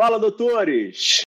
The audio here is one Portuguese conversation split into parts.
Fala, doutores!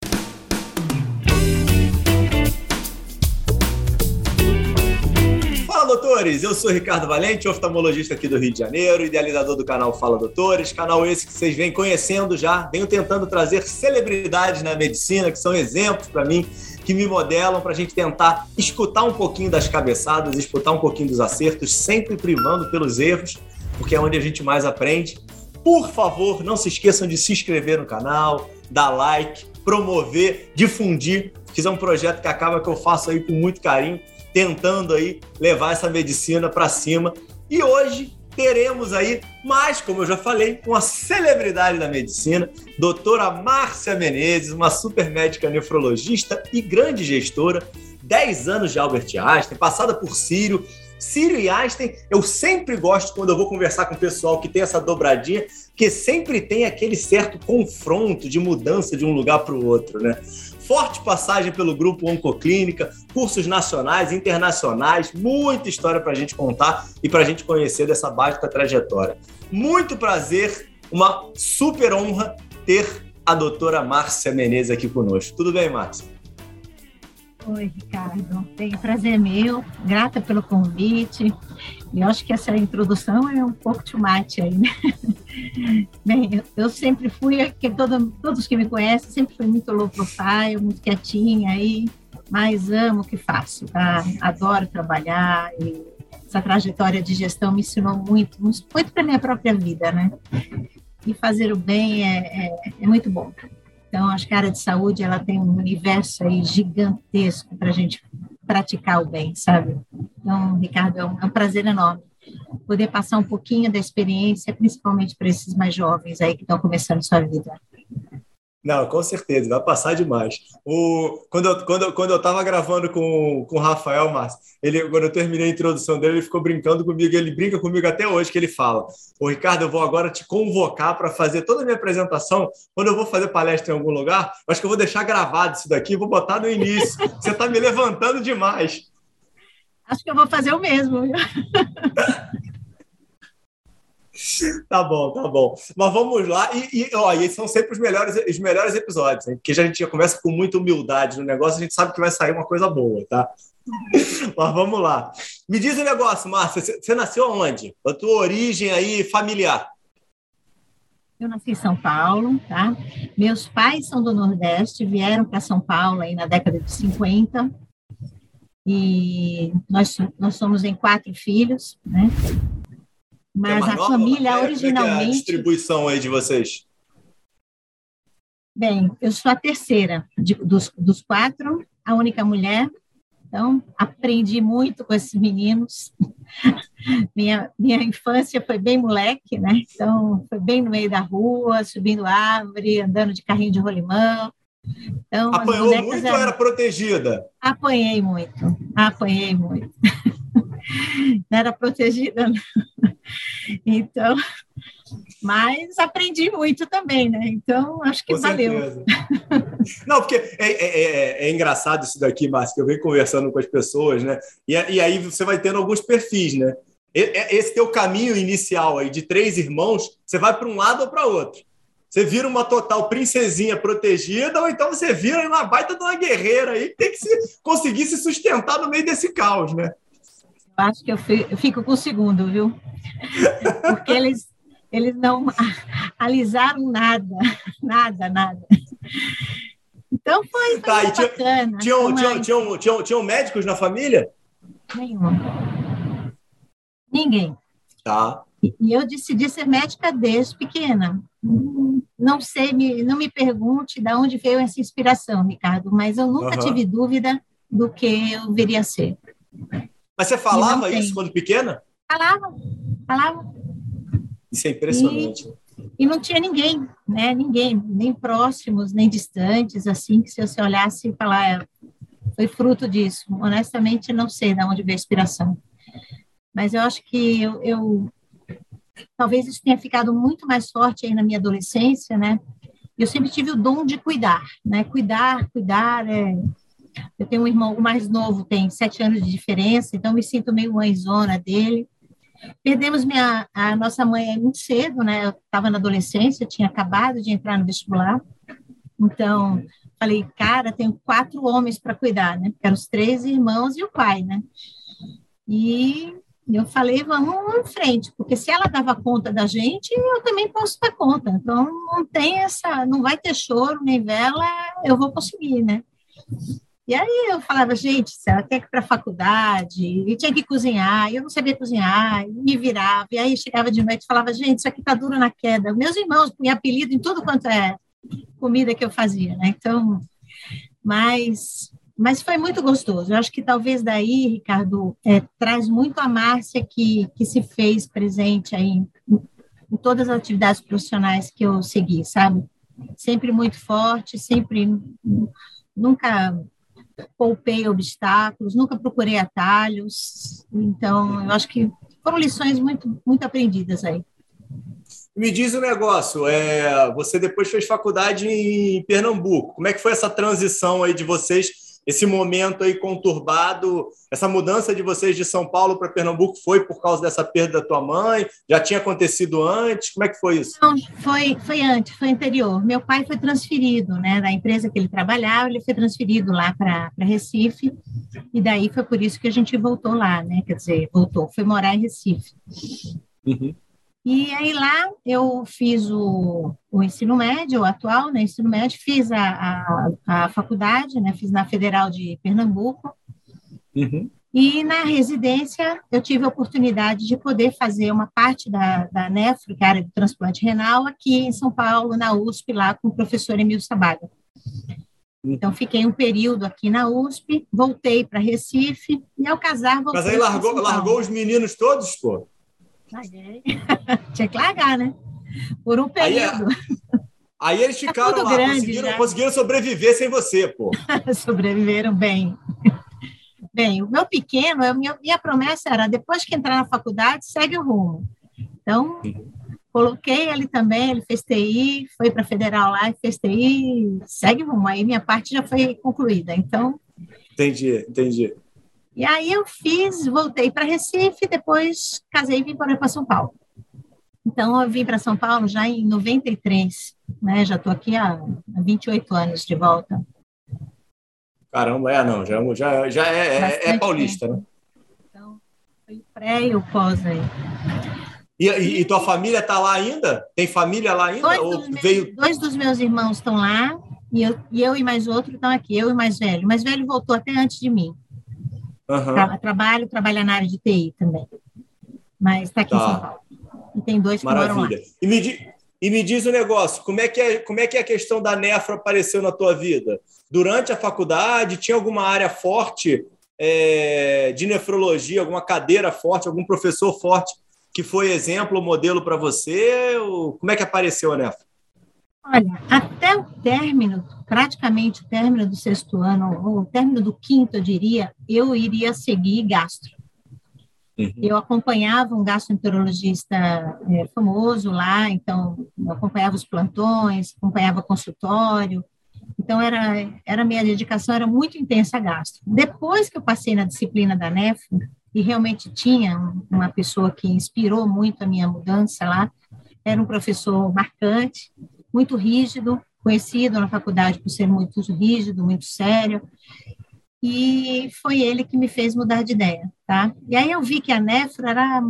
Fala, doutores! Eu sou Ricardo Valente, oftalmologista aqui do Rio de Janeiro, idealizador do canal Fala Doutores, canal esse que vocês vêm conhecendo já, venho tentando trazer celebridades na medicina, que são exemplos para mim, que me modelam para a gente tentar escutar um pouquinho das cabeçadas, escutar um pouquinho dos acertos, sempre primando pelos erros, porque é onde a gente mais aprende. Por favor, não se esqueçam de se inscrever no canal, dar like, promover, difundir. Fiz um projeto que acaba que eu faço aí com muito carinho, tentando aí levar essa medicina para cima. E hoje teremos aí mais, como eu já falei, uma celebridade da medicina, doutora Márcia Menezes, uma super médica nefrologista e grande gestora, 10 anos de Albert Einstein, passada por Sírio, Ciro e Einstein, eu sempre gosto quando eu vou conversar com o pessoal que tem essa dobradinha, que sempre tem aquele certo confronto de mudança de um lugar para o outro, né? Forte passagem pelo grupo Oncoclínica, cursos nacionais, internacionais, muita história para a gente contar e para a gente conhecer dessa básica trajetória. Muito prazer, uma super honra ter a doutora Márcia Menezes aqui conosco. Tudo bem, Márcia? Oi, Ricardo. Tem prazer meu, grata pelo convite. E acho que essa introdução é um pouco too much aí, né? Bem, eu, sempre fui, que todo, todos que me conhecem, sempre fui muito low profile, muito quietinha aí, mas amo o que faço, tá? Adoro trabalhar e essa trajetória de gestão me ensinou muito, muito para minha própria vida, né? E fazer o bem é, é, é muito bom. Então, acho que a área de saúde ela tem um universo aí gigantesco para a gente praticar o bem, sabe? Então, Ricardo, é um, é um prazer enorme poder passar um pouquinho da experiência, principalmente para esses mais jovens aí que estão começando sua vida. Não, com certeza, vai passar demais. O, quando, eu, quando, quando eu estava gravando com, com o Rafael Márcio, ele, quando eu terminei a introdução dele, ele ficou brincando comigo, ele brinca comigo até hoje, que ele fala: Ô Ricardo, eu vou agora te convocar para fazer toda a minha apresentação. Quando eu vou fazer palestra em algum lugar, acho que eu vou deixar gravado isso daqui, vou botar no início. Você está me levantando demais. Acho que eu vou fazer o mesmo. Tá bom, tá bom. Mas vamos lá. E, e, ó, e são sempre os melhores, os melhores episódios, hein? porque já a gente já começa com muita humildade no negócio, a gente sabe que vai sair uma coisa boa, tá? Mas vamos lá. Me diz um negócio, Márcia. Você nasceu onde? A tua origem aí familiar? Eu nasci em São Paulo, tá? Meus pais são do Nordeste, vieram para São Paulo aí na década de 50. E nós, nós somos em quatro filhos, né? Mas é a família originalmente. É a distribuição aí de vocês? Bem, eu sou a terceira de, dos, dos quatro, a única mulher. Então, aprendi muito com esses meninos. minha, minha infância foi bem moleque, né? Então, foi bem no meio da rua, subindo árvore, andando de carrinho de rolimão. Então, Apanhou muito eram... ou era protegida? Apanhei muito, apanhei muito. Não era protegida, não. Então, mas aprendi muito também, né? Então, acho que Com valeu. Certeza. Não, porque é, é, é, é, engraçado isso daqui, Márcio, que eu venho conversando com as pessoas, né? E, e aí você vai tendo alguns perfis, né? Esse teu caminho inicial aí de três irmãos, você vai para um lado ou para outro. Você vira uma total princesinha protegida, ou então você vira uma baita de uma guerreira aí que tem que se, conseguir se sustentar no meio desse caos, né? Acho que eu fico com o segundo, viu? Porque eles, eles não alisaram nada, nada, nada. Então foi, foi tá, tinha, bacana. Tinham, tinham, tinham, tinham, tinham médicos na família? Nenhum. Ninguém. Tá. E eu decidi ser médica desde pequena. Não sei, não me pergunte de onde veio essa inspiração, Ricardo, mas eu nunca uhum. tive dúvida do que eu viria a ser. Mas você falava isso quando pequena? Falava, falava. Isso é impressionante. E, e, não tinha ninguém, né? Ninguém, nem próximos, nem distantes, assim, que se você olhasse e falar, é, foi fruto disso. Honestamente, não sei de onde veio a inspiração. Mas eu acho que eu, eu talvez isso tenha ficado muito mais forte aí na minha adolescência, né? Eu sempre tive o dom de cuidar, né? Cuidar, cuidar. É... Eu tenho um irmão, mais novo tem sete anos de diferença, então me sinto meio mãezona dele. Perdemos minha, a nossa mãe muito cedo, né? Eu estava na adolescência, tinha acabado de entrar no vestibular. Então, falei, cara, tenho quatro homens para cuidar, né? Porque eram os três irmãos e o pai, né? E eu falei, vamos em frente, porque se ela dava conta da gente, eu também posso dar conta. Então, não tem essa, não vai ter choro nem vela, eu vou conseguir, né? E aí eu falava, gente, ela quer ir para a faculdade, e tinha que cozinhar, eu não sabia cozinhar, me virava, e aí chegava de noite e falava, gente, isso aqui tá duro na queda. Meus irmãos punham apelido em tudo quanto é comida que eu fazia, né? Então, mas mas foi muito gostoso. Eu acho que talvez daí, Ricardo, é, traz muito a Márcia que, que se fez presente aí em, em todas as atividades profissionais que eu segui, sabe? Sempre muito forte, sempre nunca poupei obstáculos, nunca procurei atalhos. Então, eu acho que foram lições muito, muito aprendidas aí. Me diz o um negócio, é, você depois fez faculdade em Pernambuco. Como é que foi essa transição aí de vocês esse momento aí conturbado, essa mudança de vocês de São Paulo para Pernambuco foi por causa dessa perda da tua mãe? Já tinha acontecido antes? Como é que foi isso? Não, foi, foi antes, foi anterior. Meu pai foi transferido, né, da empresa que ele trabalhava, ele foi transferido lá para Recife, e daí foi por isso que a gente voltou lá, né, quer dizer, voltou, foi morar em Recife. Uhum. E aí lá eu fiz o, o ensino médio, o atual, né, ensino médio, fiz a, a, a faculdade, né, fiz na Federal de Pernambuco. Uhum. E na residência eu tive a oportunidade de poder fazer uma parte da, da nefro, que é a área do transplante renal, aqui em São Paulo, na USP, lá com o professor Emílio Sabaga. Então, fiquei um período aqui na USP, voltei para Recife, e ao casar Mas aí largou, largou os meninos todos, pô? Larguei. Tinha que largar, né? Por um período. Aí, aí eles é ficaram é lá, grande, conseguiram, conseguiram sobreviver sem você, pô. Sobreviveram bem. Bem, o meu pequeno, a minha, minha promessa era, depois que entrar na faculdade, segue o rumo. Então, coloquei ele também, ele fez TI, foi para a Federal lá e fez TI, segue o rumo. Aí minha parte já foi concluída, então... Entendi, entendi. E aí eu fiz, voltei para Recife, depois casei e vim para São Paulo. Então eu vim para São Paulo já em 93, né? Já estou aqui há 28 anos de volta. Caramba, é não, já, já, já é, é, é paulista, tempo. né? Então, foi o pré e o pós aí. E, e, e tua família está lá ainda? Tem família lá ainda? Dois, ou dos, veio... meus, dois dos meus irmãos estão lá, e eu, e eu e mais outro estão aqui, eu e mais velho. O mais velho voltou até antes de mim. Uhum. Tra trabalho, trabalha na área de TI também. Mas está aqui tá. em São Paulo. E tem dois que Maravilha. moram lá. E me, e me diz o um negócio, como é, que é, como é que a questão da nefra apareceu na tua vida? Durante a faculdade, tinha alguma área forte é, de nefrologia, alguma cadeira forte, algum professor forte que foi exemplo, modelo para você? Ou como é que apareceu a nefra? Olha, até o término, praticamente o término do sexto ano, ou o término do quinto, eu diria, eu iria seguir gastro. Uhum. Eu acompanhava um gastroenterologista é, famoso lá, então eu acompanhava os plantões, acompanhava consultório, então era era minha dedicação era muito intensa a gastro. Depois que eu passei na disciplina da NEF e realmente tinha uma pessoa que inspirou muito a minha mudança lá, era um professor marcante, muito rígido, conhecido na faculdade por ser muito rígido, muito sério, e foi ele que me fez mudar de ideia, tá? E aí eu vi que a nefra era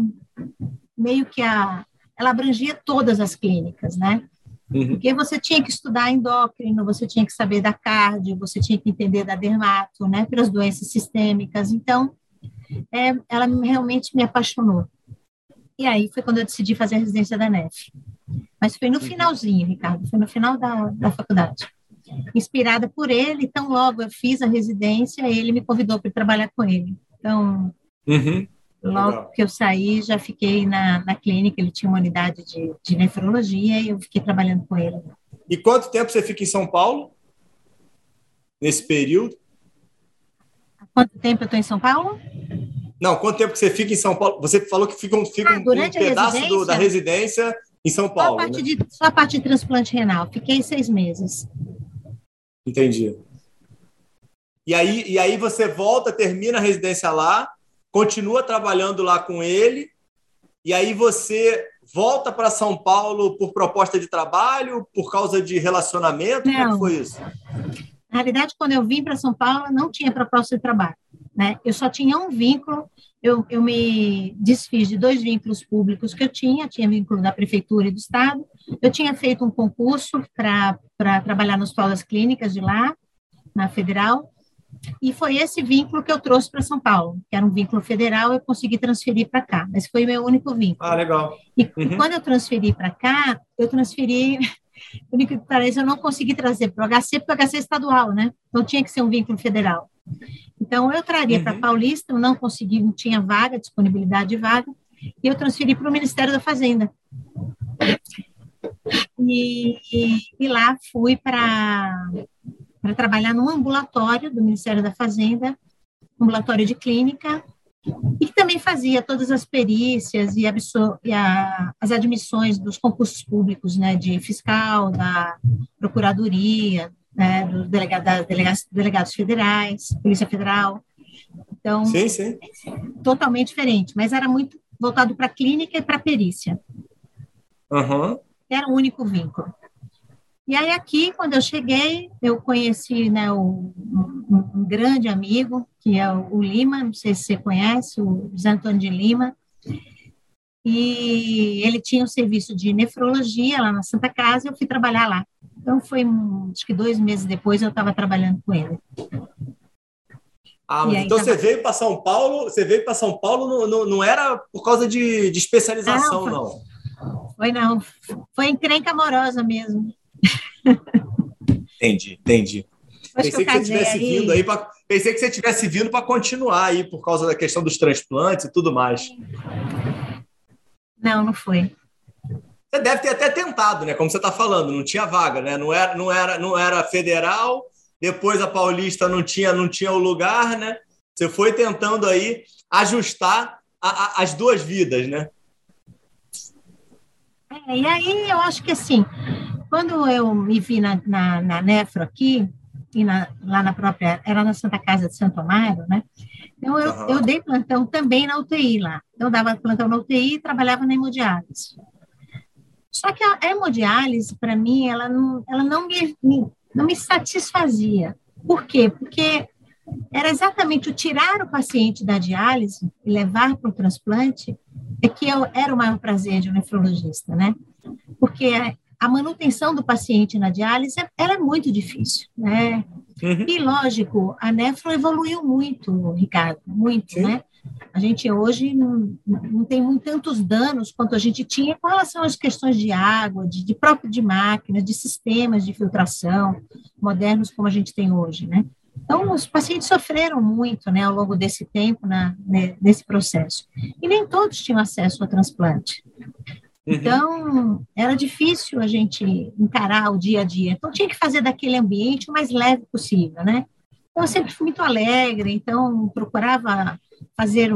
meio que a ela abrangia todas as clínicas, né? Uhum. Porque você tinha que estudar endócrino, você tinha que saber da cardio, você tinha que entender da dermato, né? Pelas doenças sistêmicas. Então, é, ela realmente me apaixonou. E aí foi quando eu decidi fazer a residência da NEF. Mas foi no uhum. finalzinho, Ricardo, foi no final da, da faculdade. Inspirada por ele, então logo eu fiz a residência, ele me convidou para trabalhar com ele. Então, uhum. logo Legal. que eu saí, já fiquei na, na clínica, ele tinha uma unidade de, de nefrologia e eu fiquei trabalhando com ele. E quanto tempo você fica em São Paulo? Nesse período? Há quanto tempo eu estou em São Paulo? Não, quanto tempo que você fica em São Paulo? Você falou que fica um, fica ah, um, um pedaço do, da residência em São Paulo. Só a, parte né? de, só a parte de transplante renal. Fiquei seis meses. Entendi. E aí, e aí você volta, termina a residência lá, continua trabalhando lá com ele, e aí você volta para São Paulo por proposta de trabalho, por causa de relacionamento? Não. Como é foi isso? Na realidade, quando eu vim para São Paulo, não tinha proposta de trabalho. Né? Eu só tinha um vínculo, eu, eu me desfiz de dois vínculos públicos que eu tinha, tinha vínculo da Prefeitura e do Estado, eu tinha feito um concurso para trabalhar nas escolas clínicas de lá, na Federal, e foi esse vínculo que eu trouxe para São Paulo, que era um vínculo federal, eu consegui transferir para cá. Mas foi o meu único vínculo. Ah, legal. E uhum. quando eu transferi para cá, eu transferi. Por que parece, eu não consegui trazer para o HC, porque o HC é estadual, né? Então tinha que ser um vínculo federal. Então eu traria uhum. para Paulista, eu não consegui, não tinha vaga, disponibilidade de vaga, e eu transferi para o Ministério da Fazenda. E, e, e lá fui para trabalhar num ambulatório do Ministério da Fazenda, ambulatório de clínica, e que também fazia todas as perícias e, e a, as admissões dos concursos públicos, né, de fiscal, da procuradoria, né, dos delegado, delegados, delegados federais, Polícia Federal. Então, sim, sim. totalmente diferente, mas era muito voltado para clínica e para perícia. Uhum. Era o único vínculo. E aí aqui, quando eu cheguei, eu conheci né, o, um, um, grande amigo, que é o, o, Lima, não sei se você conhece, o José Antônio de Lima, e ele tinha um serviço de nefrologia lá na Santa Casa, eu fui trabalhar lá. Então, foi, acho que dois meses depois, eu estava trabalhando com ele. Ah, mas então tava... você veio para São Paulo, você veio para São Paulo, não, não, não, era por causa de, de especialização, não, foi, não. Foi não, foi encrenca amorosa mesmo. Entendi, entendi. pensei que, que você tivesse aí... vindo aí pra, pensei que você tivesse vindo para continuar aí por causa da questão dos transplantes e tudo mais. Não, não foi. Você deve ter até tentado, né? Como você está falando, não tinha vaga, né? Não era, não era, não era federal. Depois a Paulista não tinha, não tinha o lugar, né? Você foi tentando aí ajustar a, a, as duas vidas, né? É, e aí eu acho que assim, quando eu me vi na, na, na Nefro aqui, e na, lá na própria, era na Santa Casa de Santo Amaro, né? Então, eu, uhum. eu dei plantão também na UTI lá. Eu dava plantão na UTI e trabalhava na hemodiálise. Só que a hemodiálise, para mim, ela não, ela não me, me, não me satisfazia. Por quê? Porque era exatamente o tirar o paciente da diálise e levar para o transplante é que eu, era o maior prazer de um nefrologista, né? Porque a manutenção do paciente na diálise ela é muito difícil, né? Uhum. E, lógico, a nefro evoluiu muito, Ricardo, muito, Sim. né? A gente hoje não, não tem tantos danos quanto a gente tinha com relação às questões de água, de, de próprio de máquinas, de sistemas de filtração modernos como a gente tem hoje, né? Então, os pacientes sofreram muito, né, ao longo desse tempo, na, né, nesse processo. E nem todos tinham acesso ao transplante. Uhum. Então, era difícil a gente encarar o dia a dia. Então, tinha que fazer daquele ambiente o mais leve possível, né? Então, eu sempre fui muito alegre, então procurava fazer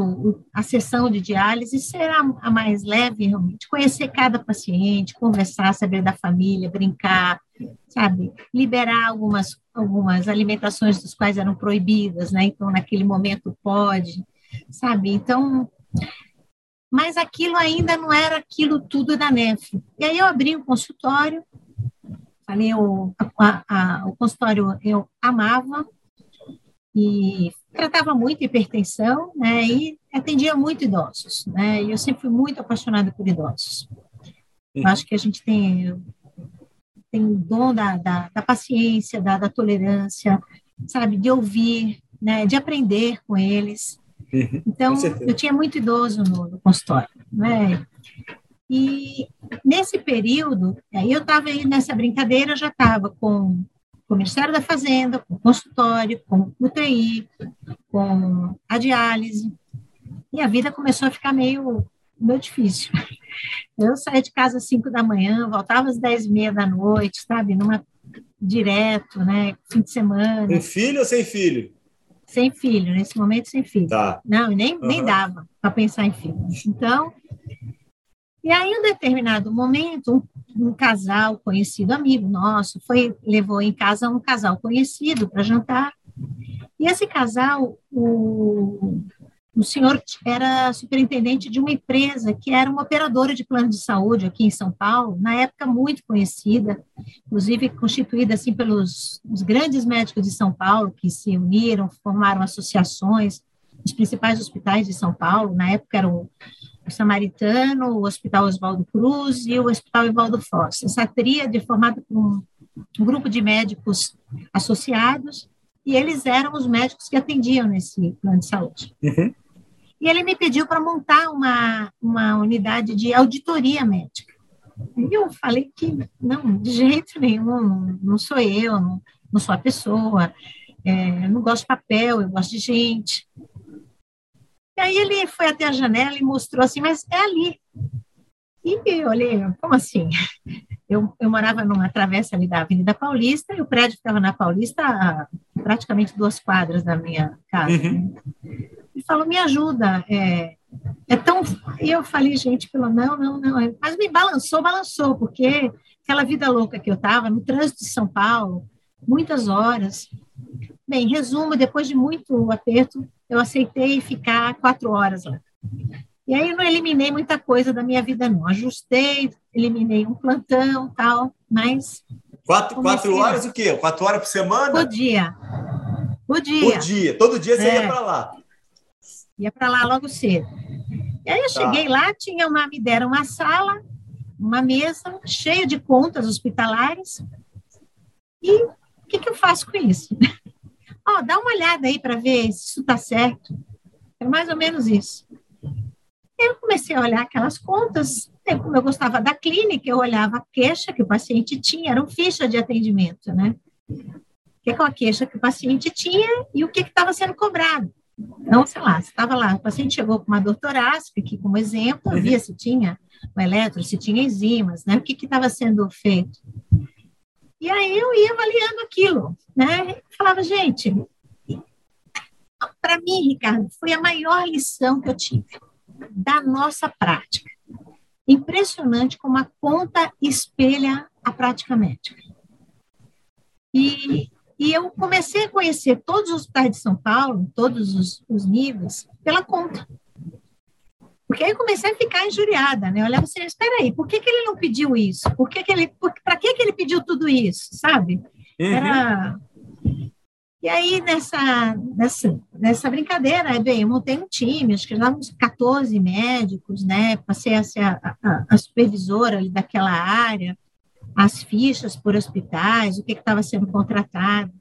a sessão de diálise ser a, mais leve, realmente. Conhecer cada paciente, conversar, saber da família, brincar, sabe? Liberar algumas, algumas alimentações das quais eram proibidas, né? Então, naquele momento pode, sabe? Então, mas aquilo ainda não era aquilo tudo da NEF. E aí eu abri um consultório, falei, o, a, a, o consultório eu amava, e tratava muito hipertensão, né, e atendia muito idosos, né, e eu sempre fui muito apaixonada por idosos. Eu uhum. acho que a gente tem, tem o dom da, da, da paciência, da, da tolerância, sabe, de ouvir, né, de aprender com eles, Uhum, então, eu tinha muito idoso no, no consultório, né? E nesse período, aí eu estava aí nessa brincadeira, já estava com, com o Ministério da Fazenda, com o consultório, com o UTI, com a diálise, e a vida começou a ficar meio, meio difícil. Eu saía de casa às 5 da manhã, voltava às 10 e meia da noite, sabe, numa direto, né, fim de semana. Com filho ou sem filho? sem filho, nesse momento sem filho. Tá. Não, nem, uhum. nem dava para pensar em filho. Então, e aí, em um determinado momento, um, um, casal conhecido, amigo nosso, foi levou em casa um casal conhecido para jantar. E esse casal, o, o senhor era superintendente de uma empresa que era uma operadora de plano de saúde aqui em São Paulo, na época muito conhecida, inclusive constituída assim pelos os grandes médicos de São Paulo que se uniram, formaram associações, os principais hospitais de São Paulo, na época eram Samaritano, o Hospital Oswaldo Cruz e o Hospital Evaldo Foz. Essa tríade formada por um, um grupo de médicos associados e eles eram os médicos que atendiam nesse plano de saúde. Uhum. E ele me pediu para montar uma, uma unidade de auditoria médica. E eu falei que não, de jeito nenhum, não sou eu, não, não sou a pessoa, é, não gosto de papel, eu gosto de gente. E aí ele foi até a janela e mostrou assim, mas é ali. E eu olhei, como assim? Eu, eu morava numa travessa ali da Avenida Paulista e o prédio ficava na Paulista a praticamente duas quadras da minha casa. Uhum. Ele falou, me ajuda, é, é tão... E eu falei, gente, pelo não, não, não. Mas me balançou, balançou, porque aquela vida louca que eu estava, no trânsito de São Paulo, muitas horas. Bem, resumo, depois de muito aperto, eu aceitei ficar quatro horas lá. E aí eu não eliminei muita coisa da minha vida, não. Ajustei, eliminei um plantão tal, mas. Quatro, quatro horas o quê? Quatro horas por semana? Por dia. Por dia. Por dia. Todo dia você é. ia para lá. Ia para lá logo cedo. E aí eu tá. cheguei lá, tinha uma, me deram uma sala, uma mesa cheia de contas hospitalares. E o que, que eu faço com isso? Ó, oh, dá uma olhada aí para ver se isso está certo. É mais ou menos isso. Eu comecei a olhar aquelas contas, como eu gostava da clínica, eu olhava a queixa que o paciente tinha, era um ficha de atendimento, né? Que é a queixa que o paciente tinha e o que estava sendo cobrado. Então, sei lá, estava lá, o paciente chegou com uma dor torácica, aqui como exemplo, uhum. via se tinha o eletro, se tinha enzimas, né? O que estava sendo feito. E aí eu ia avaliando aquilo, né? Falava, gente, para mim, Ricardo, foi a maior lição que eu tive da nossa prática. Impressionante como a conta espelha a prática médica. E, e eu comecei a conhecer todos os hospitais de São Paulo, todos os, os níveis, pela conta. Porque aí eu comecei a ficar injuriada, né? Eu olhava assim, espera aí, por que, que ele não pediu isso? Por que, que ele, para que, que ele pediu tudo isso, sabe? Uhum. Era... E aí, nessa, nessa, nessa brincadeira, bem, eu montei um time, acho que já uns 14 médicos, né? Passei a ser a, a, a supervisora ali daquela área, as fichas por hospitais, o que estava sendo contratado.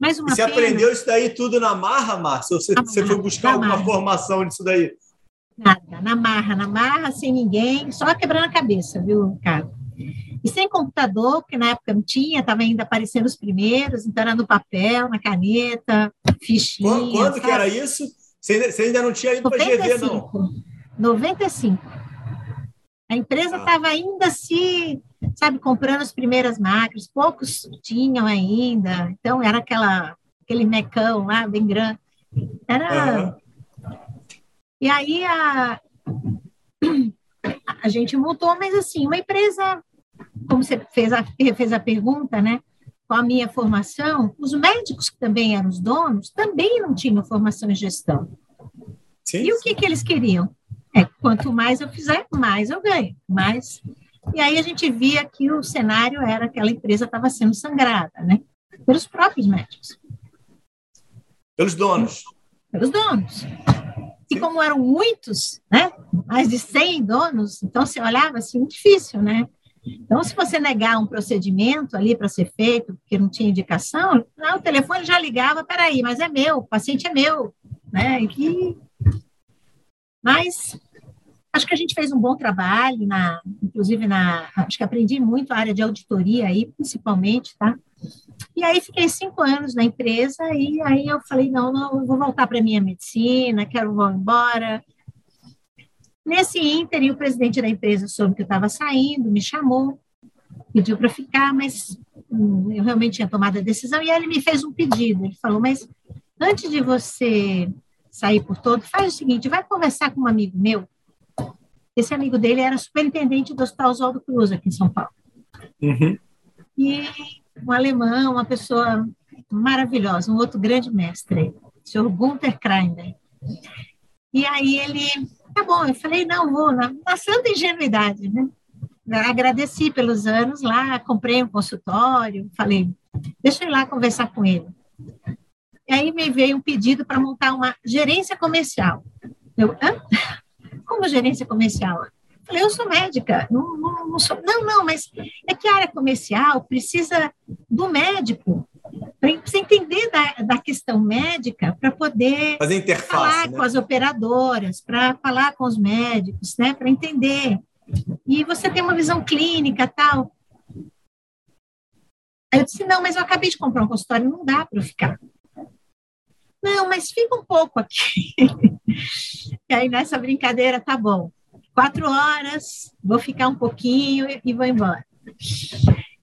Mas uma e você pena... aprendeu isso daí tudo na marra, Márcia? Ou você, você foi buscar alguma marra. formação disso daí? Nada, na marra, na marra, sem ninguém, só quebrando a cabeça, viu, Ricardo? E sem computador, porque na época não tinha, estava ainda aparecendo os primeiros, então era no papel, na caneta, fichinha. Quando, quando que era isso? Você ainda, você ainda não tinha ido para GV, não? 95. A empresa estava ah. ainda se, sabe, comprando as primeiras máquinas, poucos tinham ainda, então era aquela, aquele mecão lá, bem grande. Era... Uhum e aí a, a gente montou, mas assim, uma empresa, como você fez a, fez a pergunta, né? Com a minha formação, os médicos que também eram os donos também não tinham formação em gestão. Sim. E o que, que eles queriam? É, quanto mais eu fizer, mais eu ganho. Mais. E aí a gente via que o cenário era que aquela empresa estava sendo sangrada, né? Pelos próprios médicos. Pelos donos. Pelos donos. E como eram muitos, né, mais de 100 donos, então você olhava assim, difícil, né? Então, se você negar um procedimento ali para ser feito, porque não tinha indicação, não, o telefone já ligava, peraí, mas é meu, o paciente é meu, né? E, mas acho que a gente fez um bom trabalho, na, inclusive na, acho que aprendi muito a área de auditoria aí, principalmente, tá? E aí fiquei cinco anos na empresa e aí eu falei, não, não, vou voltar para a minha medicina, quero vou embora. Nesse ínter, o presidente da empresa soube que eu estava saindo, me chamou, pediu para ficar, mas hum, eu realmente tinha tomado a decisão e ele me fez um pedido. Ele falou, mas antes de você sair por todo, faz o seguinte, vai conversar com um amigo meu. Esse amigo dele era superintendente do Hospital Oswaldo Cruz, aqui em São Paulo. Uhum. E um alemão, uma pessoa maravilhosa, um outro grande mestre, o senhor Gunther Kreiner. E aí ele, tá bom, eu falei, não, vou, na, na santa ingenuidade, né? Agradeci pelos anos lá, comprei um consultório, falei, deixa eu ir lá conversar com ele. E aí me veio um pedido para montar uma gerência comercial. Eu, Hã? como gerência comercial? Falei, eu sou médica, não, não, não, sou. Não, não, mas é que a área comercial precisa do médico para você entender da, da questão médica para poder fazer interface, falar né? com as operadoras, para falar com os médicos, né, para entender. E você tem uma visão clínica tal. Aí eu disse, não, mas eu acabei de comprar um consultório, não dá para eu ficar. Não, mas fica um pouco aqui. e aí nessa brincadeira, tá bom. Quatro horas, vou ficar um pouquinho e vou embora.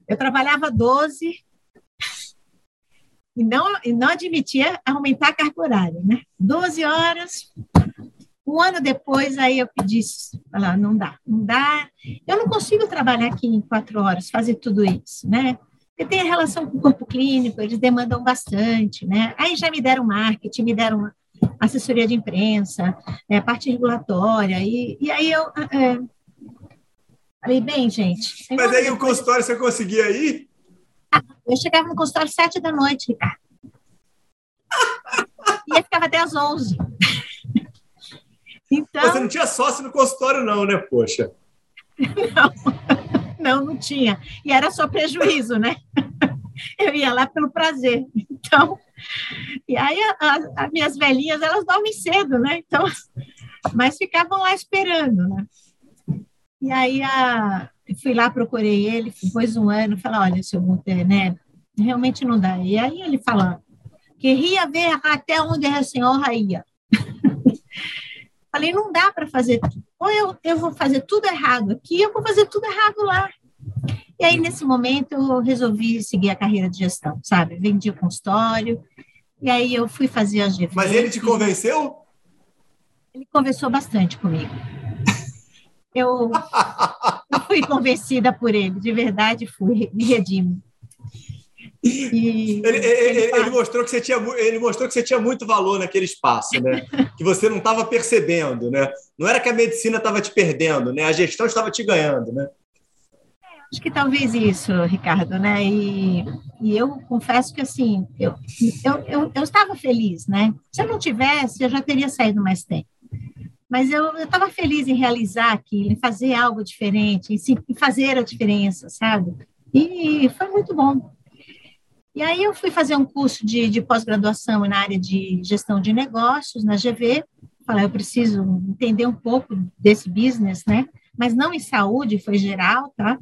Eu trabalhava 12, e não, e não admitia aumentar a carga horária, né? 12 horas. Um ano depois, aí eu pedi, falar, não dá, não dá. Eu não consigo trabalhar aqui em quatro horas, fazer tudo isso, né? Tem a relação com o corpo clínico, eles demandam bastante, né? Aí já me deram marketing, me deram assessoria de imprensa, é, parte regulatória, e, e aí eu é, falei, bem, gente... Mas aí o consultório você conseguia ir? Eu chegava no consultório às sete da noite, Ricardo. e eu ficava até às onze. Então... Você não tinha sócio no consultório, não, né, poxa? Não, não, não tinha. E era só prejuízo, né? Eu ia lá pelo prazer. Então, e aí as minhas velhinhas, elas dormem cedo, né? Então, mas ficavam lá esperando, né? E aí a, fui lá, procurei ele, depois de um ano, falei, olha, seu Montené, realmente não dá. E aí ele fala, queria ver até onde a senhora ia. Falei, não dá para fazer. Ou eu, eu vou fazer tudo errado aqui, eu vou fazer tudo errado lá. E aí, nesse momento, eu resolvi seguir a carreira de gestão, sabe? Vendi o consultório, e aí eu fui fazer a GV. Mas ele te convenceu? Ele conversou bastante comigo. Eu, eu fui convencida por ele, de verdade fui, me redimo. E ele, ele, ele, mostrou que você tinha, ele mostrou que você tinha muito valor naquele espaço, né? que você não estava percebendo, né? Não era que a medicina estava te perdendo, né? A gestão estava te ganhando, né? Acho que talvez isso, Ricardo, né? E, e eu confesso que assim, eu, eu, eu, eu, estava feliz, né? Se eu não tivesse, eu já teria saído mais tempo. Mas eu estava feliz em realizar aquilo, em fazer algo diferente, em, em fazer a diferença, sabe? E foi muito bom. E aí eu fui fazer um curso de, de pós-graduação na área de gestão de negócios, na GV. Falei, eu preciso entender um pouco desse business, né? Mas não em saúde, foi geral, tá?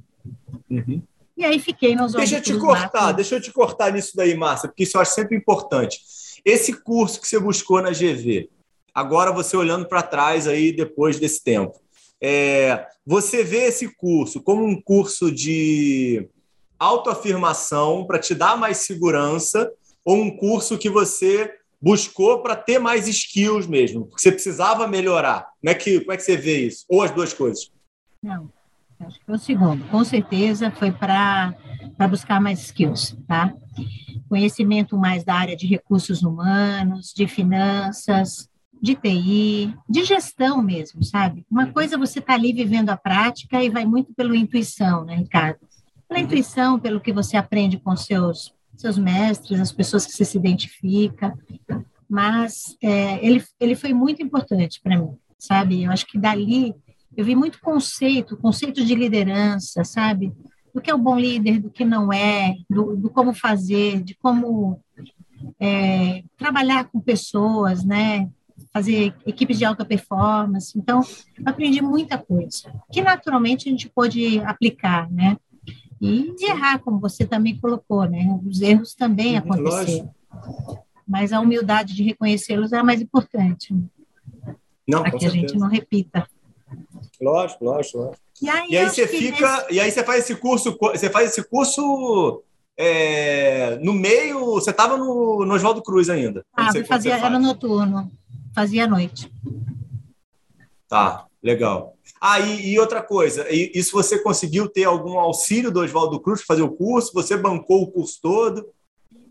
Uhum. E aí fiquei nos Deixa eu te cortar, deixa eu te cortar nisso daí, Márcia, porque isso eu acho sempre importante. Esse curso que você buscou na GV, agora você olhando para trás aí depois desse tempo, é, você vê esse curso como um curso de autoafirmação para te dar mais segurança ou um curso que você buscou para ter mais skills mesmo, porque você precisava melhorar? Como é que, como é que você vê isso? Ou as duas coisas? Não, acho que foi o segundo. Com certeza foi para buscar mais skills, tá? Conhecimento mais da área de recursos humanos, de finanças, de TI, de gestão mesmo, sabe? Uma coisa é você tá ali vivendo a prática e vai muito pela intuição, né, Ricardo? pela intuição, pelo que você aprende com seus seus mestres, as pessoas que você se identifica, mas é, ele, ele foi muito importante para mim, sabe? Eu acho que dali eu vi muito conceito, conceito de liderança, sabe? Do que é o bom líder, do que não é, do, do como fazer, de como é, trabalhar com pessoas, né? Fazer equipes de alta performance. Então, aprendi muita coisa que naturalmente a gente pode aplicar, né? E de errar, como você também colocou, né? Os erros também aconteceram. Mas a humildade de reconhecê-los é a mais importante. Para que certeza. a gente não repita. Lógico, lógico, lógico. E aí, e aí você fica, nesse... e aí você faz esse curso, você faz esse curso é, no meio, você estava no, no Oswaldo Cruz ainda. Ah, você, fazia, era noturno, fazia à noite. Tá, legal. Ah, e, e, outra coisa, e, isso você conseguiu ter algum auxílio do Oswaldo Cruz para fazer o curso? Você bancou o curso todo?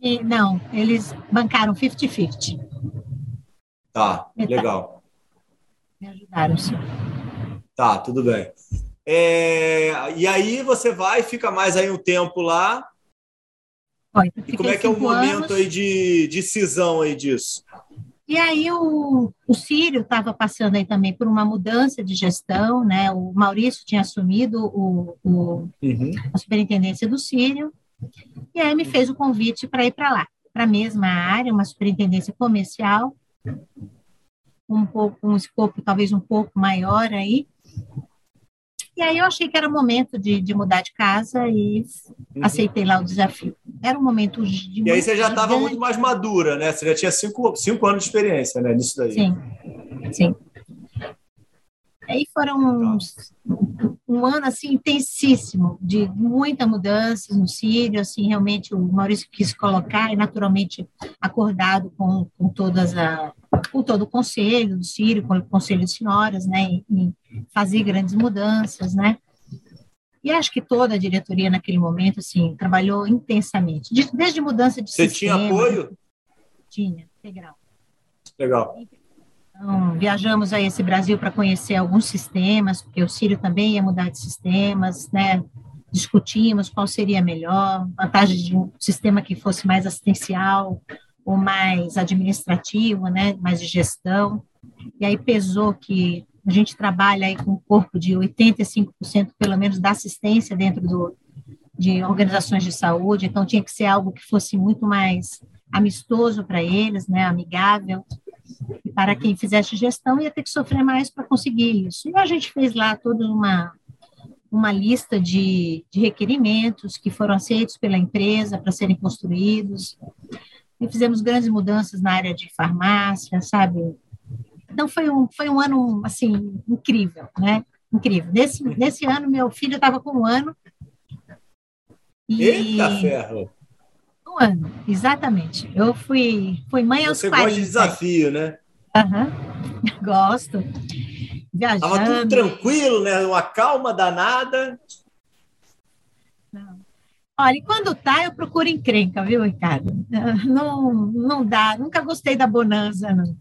E, não, eles bancaram 50-50. Tá, legal. Me ajudaram, sim. Tá, tudo bem. É, e aí você vai, fica mais aí um tempo lá. Olha, e como é que é o momento anos. aí de, de cisão aí disso? E aí o, o Círio estava passando aí também por uma mudança de gestão, né? O Maurício tinha assumido o, o Uhum. a superintendência do Círio, e aí me fez o convite para ir para lá, para a mesma área, uma superintendência comercial, um pouco um escopo talvez um pouco maior aí. E aí eu achei que era o momento de, de mudar de casa e Uhum. aceitei lá o desafio. Era um momento de E aí você já estava muito mais madura, né? Você já tinha cinco, cinco anos de experiência, né? Nisso daí. Sim, sim. Aí foram uns, um ano assim intensíssimo de muita mudança no Sírio, assim realmente o Maurício quis colocar e naturalmente acordado com, com todas a com todo o conselho do Sírio, com o conselho de senhoras, né, em, em fazer grandes mudanças, né? E acho que toda a diretoria naquele momento assim trabalhou intensamente, de- desde mudança de Você sistema, tinha apoio? tinha, integral. Legal. Então, viajamos a esse Brasil para conhecer alguns sistemas, porque o Sírio também ia mudar de sistemas, né? Discutimos qual seria melhor, vantagem de um sistema que fosse mais assistencial ou mais administrativo, né? Mais de gestão. E aí pesou que a gente trabalha aí com um corpo de 85% pelo menos da assistência dentro do, de organizações de saúde, então tinha que ser algo que fosse muito mais amistoso para eles, né? Amigável para quem fizesse gestão ia ter que sofrer mais para conseguir isso. E a gente fez lá toda uma, uma lista de, de requerimentos que foram aceitos pela empresa para serem construídos. E fizemos grandes mudanças na área de farmácia, sabe? Então foi um, foi um ano assim incrível, né? Incrível. Nesse, nesse ano meu filho estava com um ano. E Eita ferro! Um ano, exatamente. Eu fui, fui mãe aos Você 40. gosta de desafio, né? Aham, Gosto. Viajando. Tava tudo tranquilo, né? Uma calma danada. Olha, e quando tá, eu procuro encrenca, viu, Ricardo? Não, não dá, nunca gostei da bonança, não.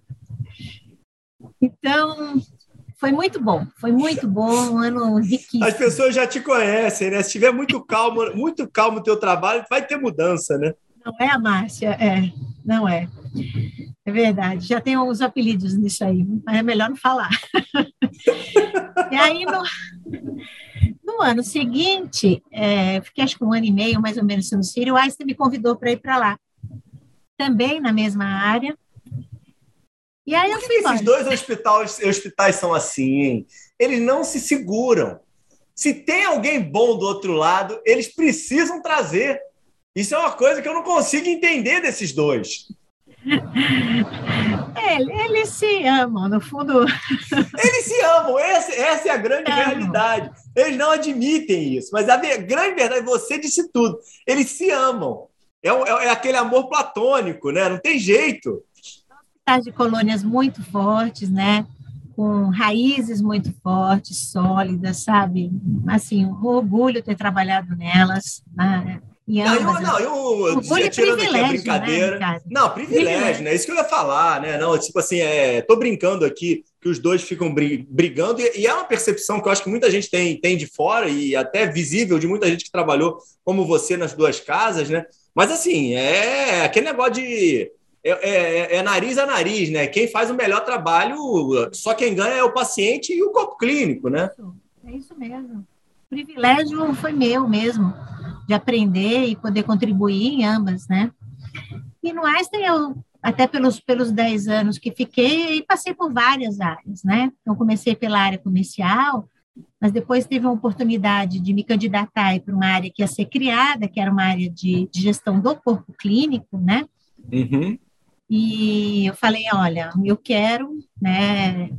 Então, foi muito bom, foi muito bom, um ano riquíssimo. As pessoas já te conhecem, né? Se tiver muito calmo, muito calmo o teu trabalho, vai ter mudança, né? Não é a Márcia, é, não é. É verdade, já tem alguns apelidos nisso aí, mas é melhor não falar. e aí, no, no ano seguinte, é, fiquei acho que um ano e meio, mais ou menos, no Sírio, o Einstein me convidou para ir para lá. Também na mesma área. E aí Por eu fui esses embora. dois hospitais, hospitais são assim, hein? Eles não se seguram. Se tem alguém bom do outro lado, eles precisam trazer. Isso é uma coisa que eu não consigo entender desses dois. É, eles se amam, no fundo. Eles se amam, essa, essa é a grande Amam. realidade. Eles não admitem isso, mas a grande verdade, você disse tudo. Eles se amam. É, o- é- é aquele amor platônico, né? Não tem jeito. hospitais de colônias muito fortes, né? Com raízes muito fortes, sólidas, sabe? Assim, um orgulho ter trabalhado nelas, né? E Não, ambas. eu, não, eu Orgulho e tirando aqui a privilégio, brincadeira. né? Não, privilégio, Privilégio. né? É isso que eu ia falar, né? Não, tipo assim, é, tô brincando aqui que os dois ficam bri- brigando, e, e é uma percepção que eu acho que muita gente tem, tem de fora, e até visível de muita gente que trabalhou como você nas duas casas, né? Mas assim, é aquele negócio de. É, é- é nariz a nariz, né? Quem faz o melhor trabalho, só quem ganha é o paciente e o corpo clínico, né? É isso mesmo. O privilégio foi meu mesmo, de aprender e poder contribuir em ambas, né? E no Einstein, eu, até pelos, pelos 10 anos que fiquei, passei por várias áreas, né? Então, comecei pela área comercial, mas depois teve a oportunidade de me candidatar para uma área que ia ser criada, que era uma área de, de gestão do corpo clínico, né? Uhum. E eu falei, olha, eu quero, né?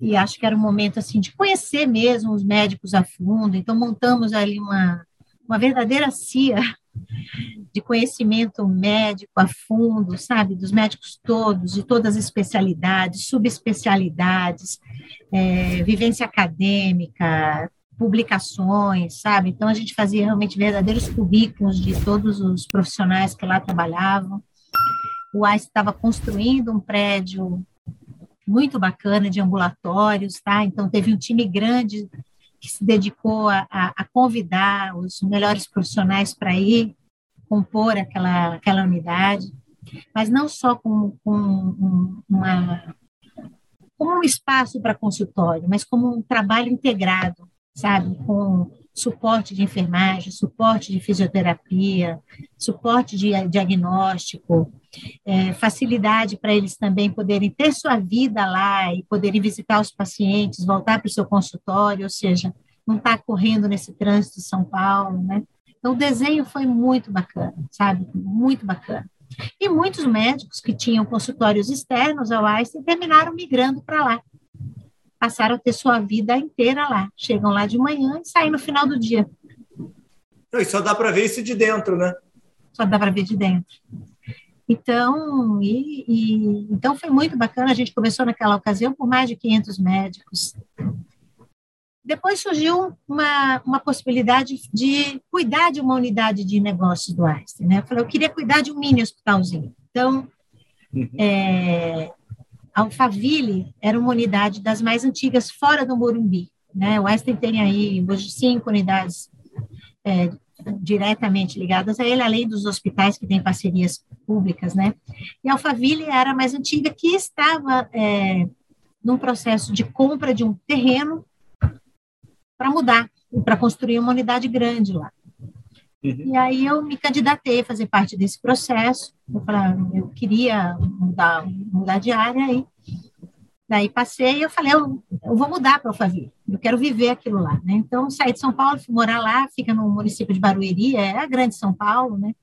E acho que era um momento assim de conhecer mesmo os médicos a fundo. Então montamos ali uma uma verdadeira CIA de conhecimento médico a fundo, sabe, dos médicos todos, de todas as especialidades, subespecialidades, é, vivência acadêmica, publicações, sabe? Então a gente fazia realmente verdadeiros currículos de todos os profissionais que lá trabalhavam. O AIS estava construindo um prédio muito bacana de ambulatórios, tá? Então, teve um time grande que se dedicou a, a, convidar os melhores profissionais para ir compor aquela, aquela unidade, mas não só com, com uma, como um espaço para consultório, mas como um trabalho integrado, sabe? Com suporte de enfermagem, suporte de fisioterapia, suporte de diagnóstico, é, facilidade para eles também poderem ter sua vida lá e poderem visitar os pacientes, voltar para o seu consultório, ou seja, não estar tá correndo nesse trânsito de São Paulo, né? Então, o desenho foi muito bacana, sabe? Muito bacana. E muitos médicos que tinham consultórios externos ao Einstein terminaram migrando para lá. Passaram a ter sua vida inteira lá. Chegam lá de manhã e saem no final do dia. Não, e só dá para ver isso de dentro, né? Só dá para ver de dentro. Então, e, e, então foi muito bacana. A gente começou naquela ocasião por mais de 500 médicos. Depois surgiu uma, uma possibilidade de cuidar de uma unidade de negócios do Einstein. Né? Eu falei, eu queria cuidar de um mini hospitalzinho. Então, uhum. é, Alphaville era uma unidade das mais antigas fora do Morumbi. Né? O Einstein tem aí hoje cinco unidades é, diretamente ligadas a ele, além dos hospitais que têm parcerias públicas. Né? E Alphaville era a mais antiga, que estava é, num processo de compra de um terreno para mudar, para construir uma unidade grande lá. Uhum. E aí eu me candidatei a fazer parte desse processo. Eu, falei, eu queria mudar, mudar de área e daí passei e eu falei, eu, eu vou mudar para Alphaville, eu quero viver aquilo lá, né? Então saí de São Paulo, fui morar lá, fica no município de Barueri, é a grande São Paulo, né?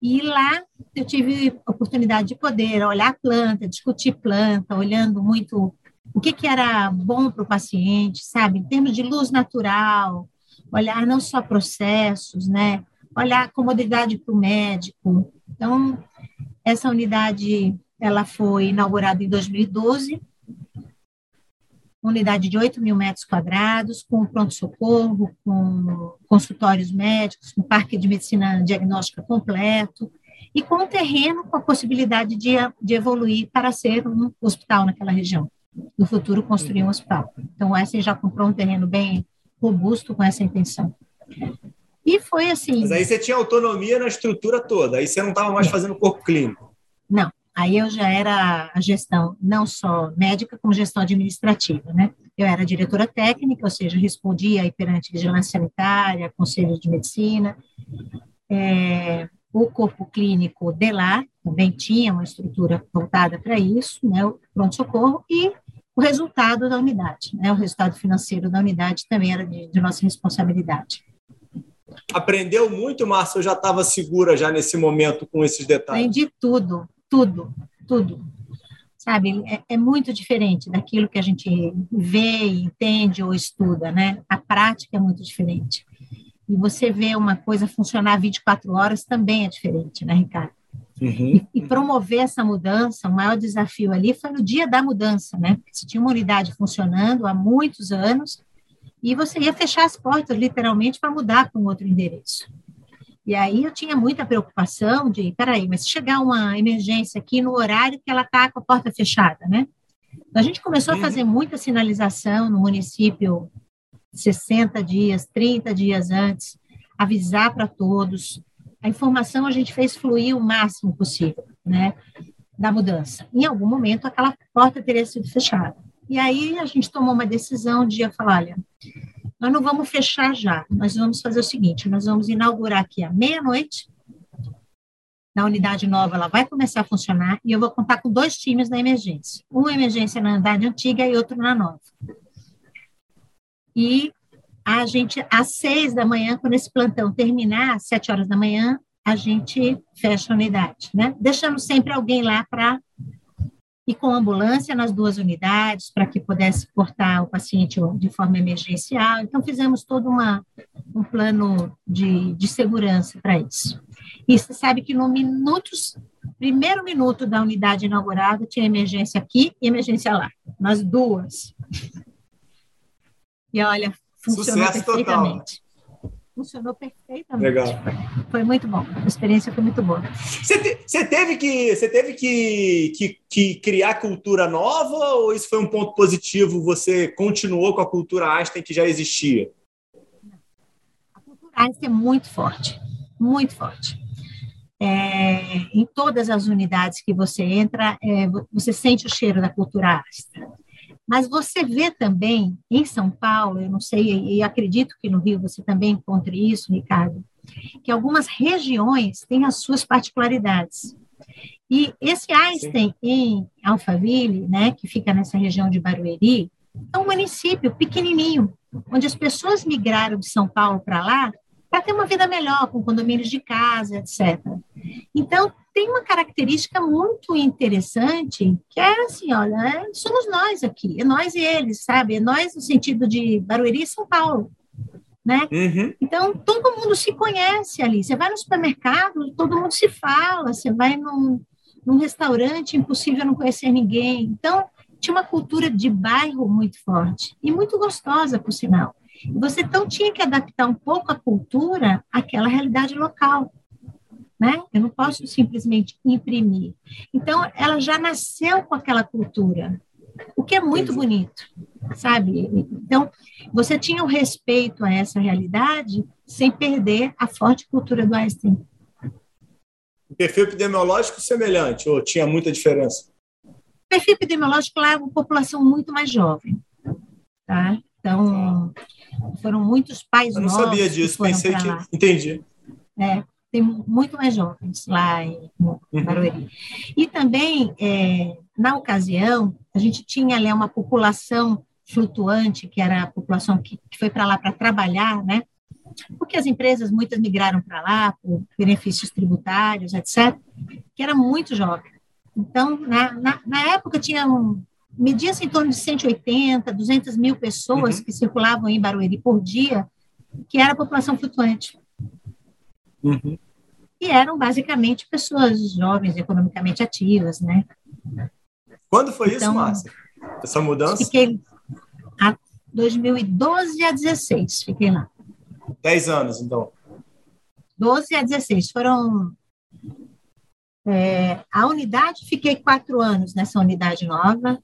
E lá eu tive oportunidade de poder olhar planta, discutir planta, olhando muito o que, que era bom para o paciente, sabe? Em termos de luz natural, olhar não só processos, né? Olhar comodidade para o médico. Então, essa unidade, ela foi inaugurada em 2012, unidade de 8 mil metros quadrados, com pronto-socorro, com consultórios médicos, com parque de medicina diagnóstica completo, e com um terreno com a possibilidade de, de evoluir para ser um hospital naquela região no futuro construir um hospital. Então, o Essen já comprou um terreno bem robusto com essa intenção. E foi assim. Mas aí você tinha autonomia na estrutura toda, aí você não estava mais fazendo corpo clínico. Não, aí eu já era a gestão não só médica, como gestão administrativa, né? Eu era diretora técnica, ou seja, respondia aí perante vigilância sanitária, conselho de medicina, é, o corpo clínico de lá também tinha uma estrutura voltada para isso, né, o pronto-socorro, e o resultado da unidade, né, o resultado financeiro da unidade também era de, de nossa responsabilidade. Aprendeu muito, Márcia, ou já estava segura já nesse momento com esses detalhes? Aprendi tudo, tudo, tudo. Sabe, é, é muito diferente daquilo que a gente vê, entende ou estuda, né? A prática é muito diferente. E você vê uma coisa funcionar 24 horas também é diferente, né, Ricardo? Uhum. E, e, promover essa mudança, o maior desafio ali foi no dia da mudança, né? Porque você tinha uma unidade funcionando há muitos anos e você ia fechar as portas, literalmente, para mudar para um outro endereço. E aí eu tinha muita preocupação de, peraí, mas se chegar uma emergência aqui no horário que ela está com a porta fechada, né? Então, a gente começou a uhum. fazer muita sinalização no município 60 dias, 30 dias antes, avisar para todos. A informação a gente fez fluir o máximo possível, né, da mudança. Em algum momento aquela porta teria sido fechada. E aí a gente tomou uma decisão de falar, olha, nós não vamos fechar já, nós vamos fazer o seguinte, nós vamos inaugurar aqui à meia-noite, na unidade nova ela vai começar a funcionar e eu vou contar com dois times na emergência. Uma emergência na unidade antiga e outro na nova e a gente, às seis da manhã, quando esse plantão terminar, às sete horas da manhã, a gente fecha a unidade, né? Deixando sempre alguém lá para ir com ambulância nas duas unidades, para que pudesse portar o paciente de forma emergencial. Então, fizemos todo uma, um plano de, de segurança para isso. E você sabe que no minutos, primeiro minuto da unidade inaugurada, tinha emergência aqui e emergência lá, nas duas. E olha, funcionou Sucesso perfeitamente. Total. funcionou perfeitamente. Legal. Foi muito bom. A experiência foi muito boa. Você, te, você teve, que, você teve que, que, que, criar cultura nova ou isso foi um ponto positivo? Você continuou com a cultura Einstein que já existia? A cultura Einstein é muito forte, muito forte. É, em todas as unidades que você entra, é, você sente o cheiro da cultura Einstein. Mas você vê também em São Paulo, eu não sei, e acredito que no Rio você também encontre isso, Ricardo, que algumas regiões têm as suas particularidades. E esse Einstein Sim. em Alphaville, né, que fica nessa região de Barueri, é um município pequenininho, onde as pessoas migraram de São Paulo para lá para ter uma vida melhor, com condomínios de casa, etc. Então, tem uma característica muito interessante, que é assim, olha, é, somos nós aqui, é nós e eles, sabe? É nós no sentido de Barueri e São Paulo, né? Uhum. Então, todo mundo se conhece ali. Você vai no supermercado, todo mundo se fala. Você vai num, num restaurante, impossível não conhecer ninguém. Então, tinha uma cultura de bairro muito forte e muito gostosa, por sinal. Você então tinha que adaptar um pouco a cultura àquela realidade local né? Eu não posso simplesmente imprimir. Então, ela já nasceu com aquela cultura, o que é muito bonito, sabe? Então, você tinha o respeito a essa realidade sem perder a forte cultura do Einstein. O perfil epidemiológico semelhante ou tinha muita diferença? O perfil epidemiológico lá é uma população muito mais jovem, tá? Então, foram muitos pais Eu não sabia disso, pensei que... Lá. Entendi. É, tem muito mais jovens lá em uhum. Barueri. E também, é, na ocasião, a gente tinha ali uma população flutuante, que era a população que, que foi para lá para trabalhar, né? Porque as empresas, muitas migraram para lá por benefícios tributários, etc., que era muito jovem. Então, na, na, na época, tinha um, media-se em torno de 180, 200 mil pessoas uhum. que circulavam em Barueri por dia, que era a população flutuante. Uhum. E eram basicamente pessoas jovens, economicamente ativas, né? Quando foi então, isso, Márcia? Essa mudança? Fiquei a 2012 a 16, fiquei lá. 10 anos, então. 12 a 16. Foram. É, a unidade, fiquei quatro anos nessa unidade nova,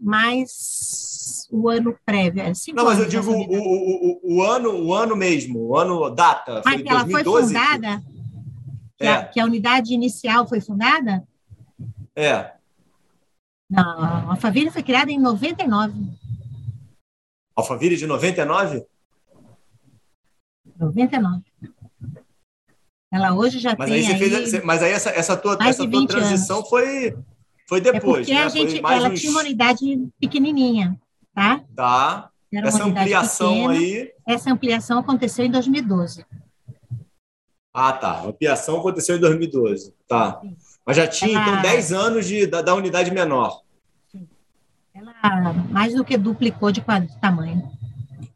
mas o ano prévio. Não, mas eu digo o, o, o, ano, o ano mesmo, o ano, data. Foi ela foi fundada? Que, é. a, que a unidade inicial foi fundada? É. Não, a Alphaville foi criada em 99. Alphaville de 99? 99. Ela hoje já mas tem. Aí aí fez, mas aí essa, essa tua, essa tua transição anos. foi foi é depois, é porque né? a gente, ela uns... tinha uma unidade pequenininha, tá? Tá. essa ampliação pequena. aí. Essa ampliação aconteceu em 2012. Ah, tá. A ampliação aconteceu em 2012. Tá. Sim. Mas já tinha, ela... então, 10 anos de, da, da unidade menor. Sim. Ela mais do que duplicou de, de tamanho.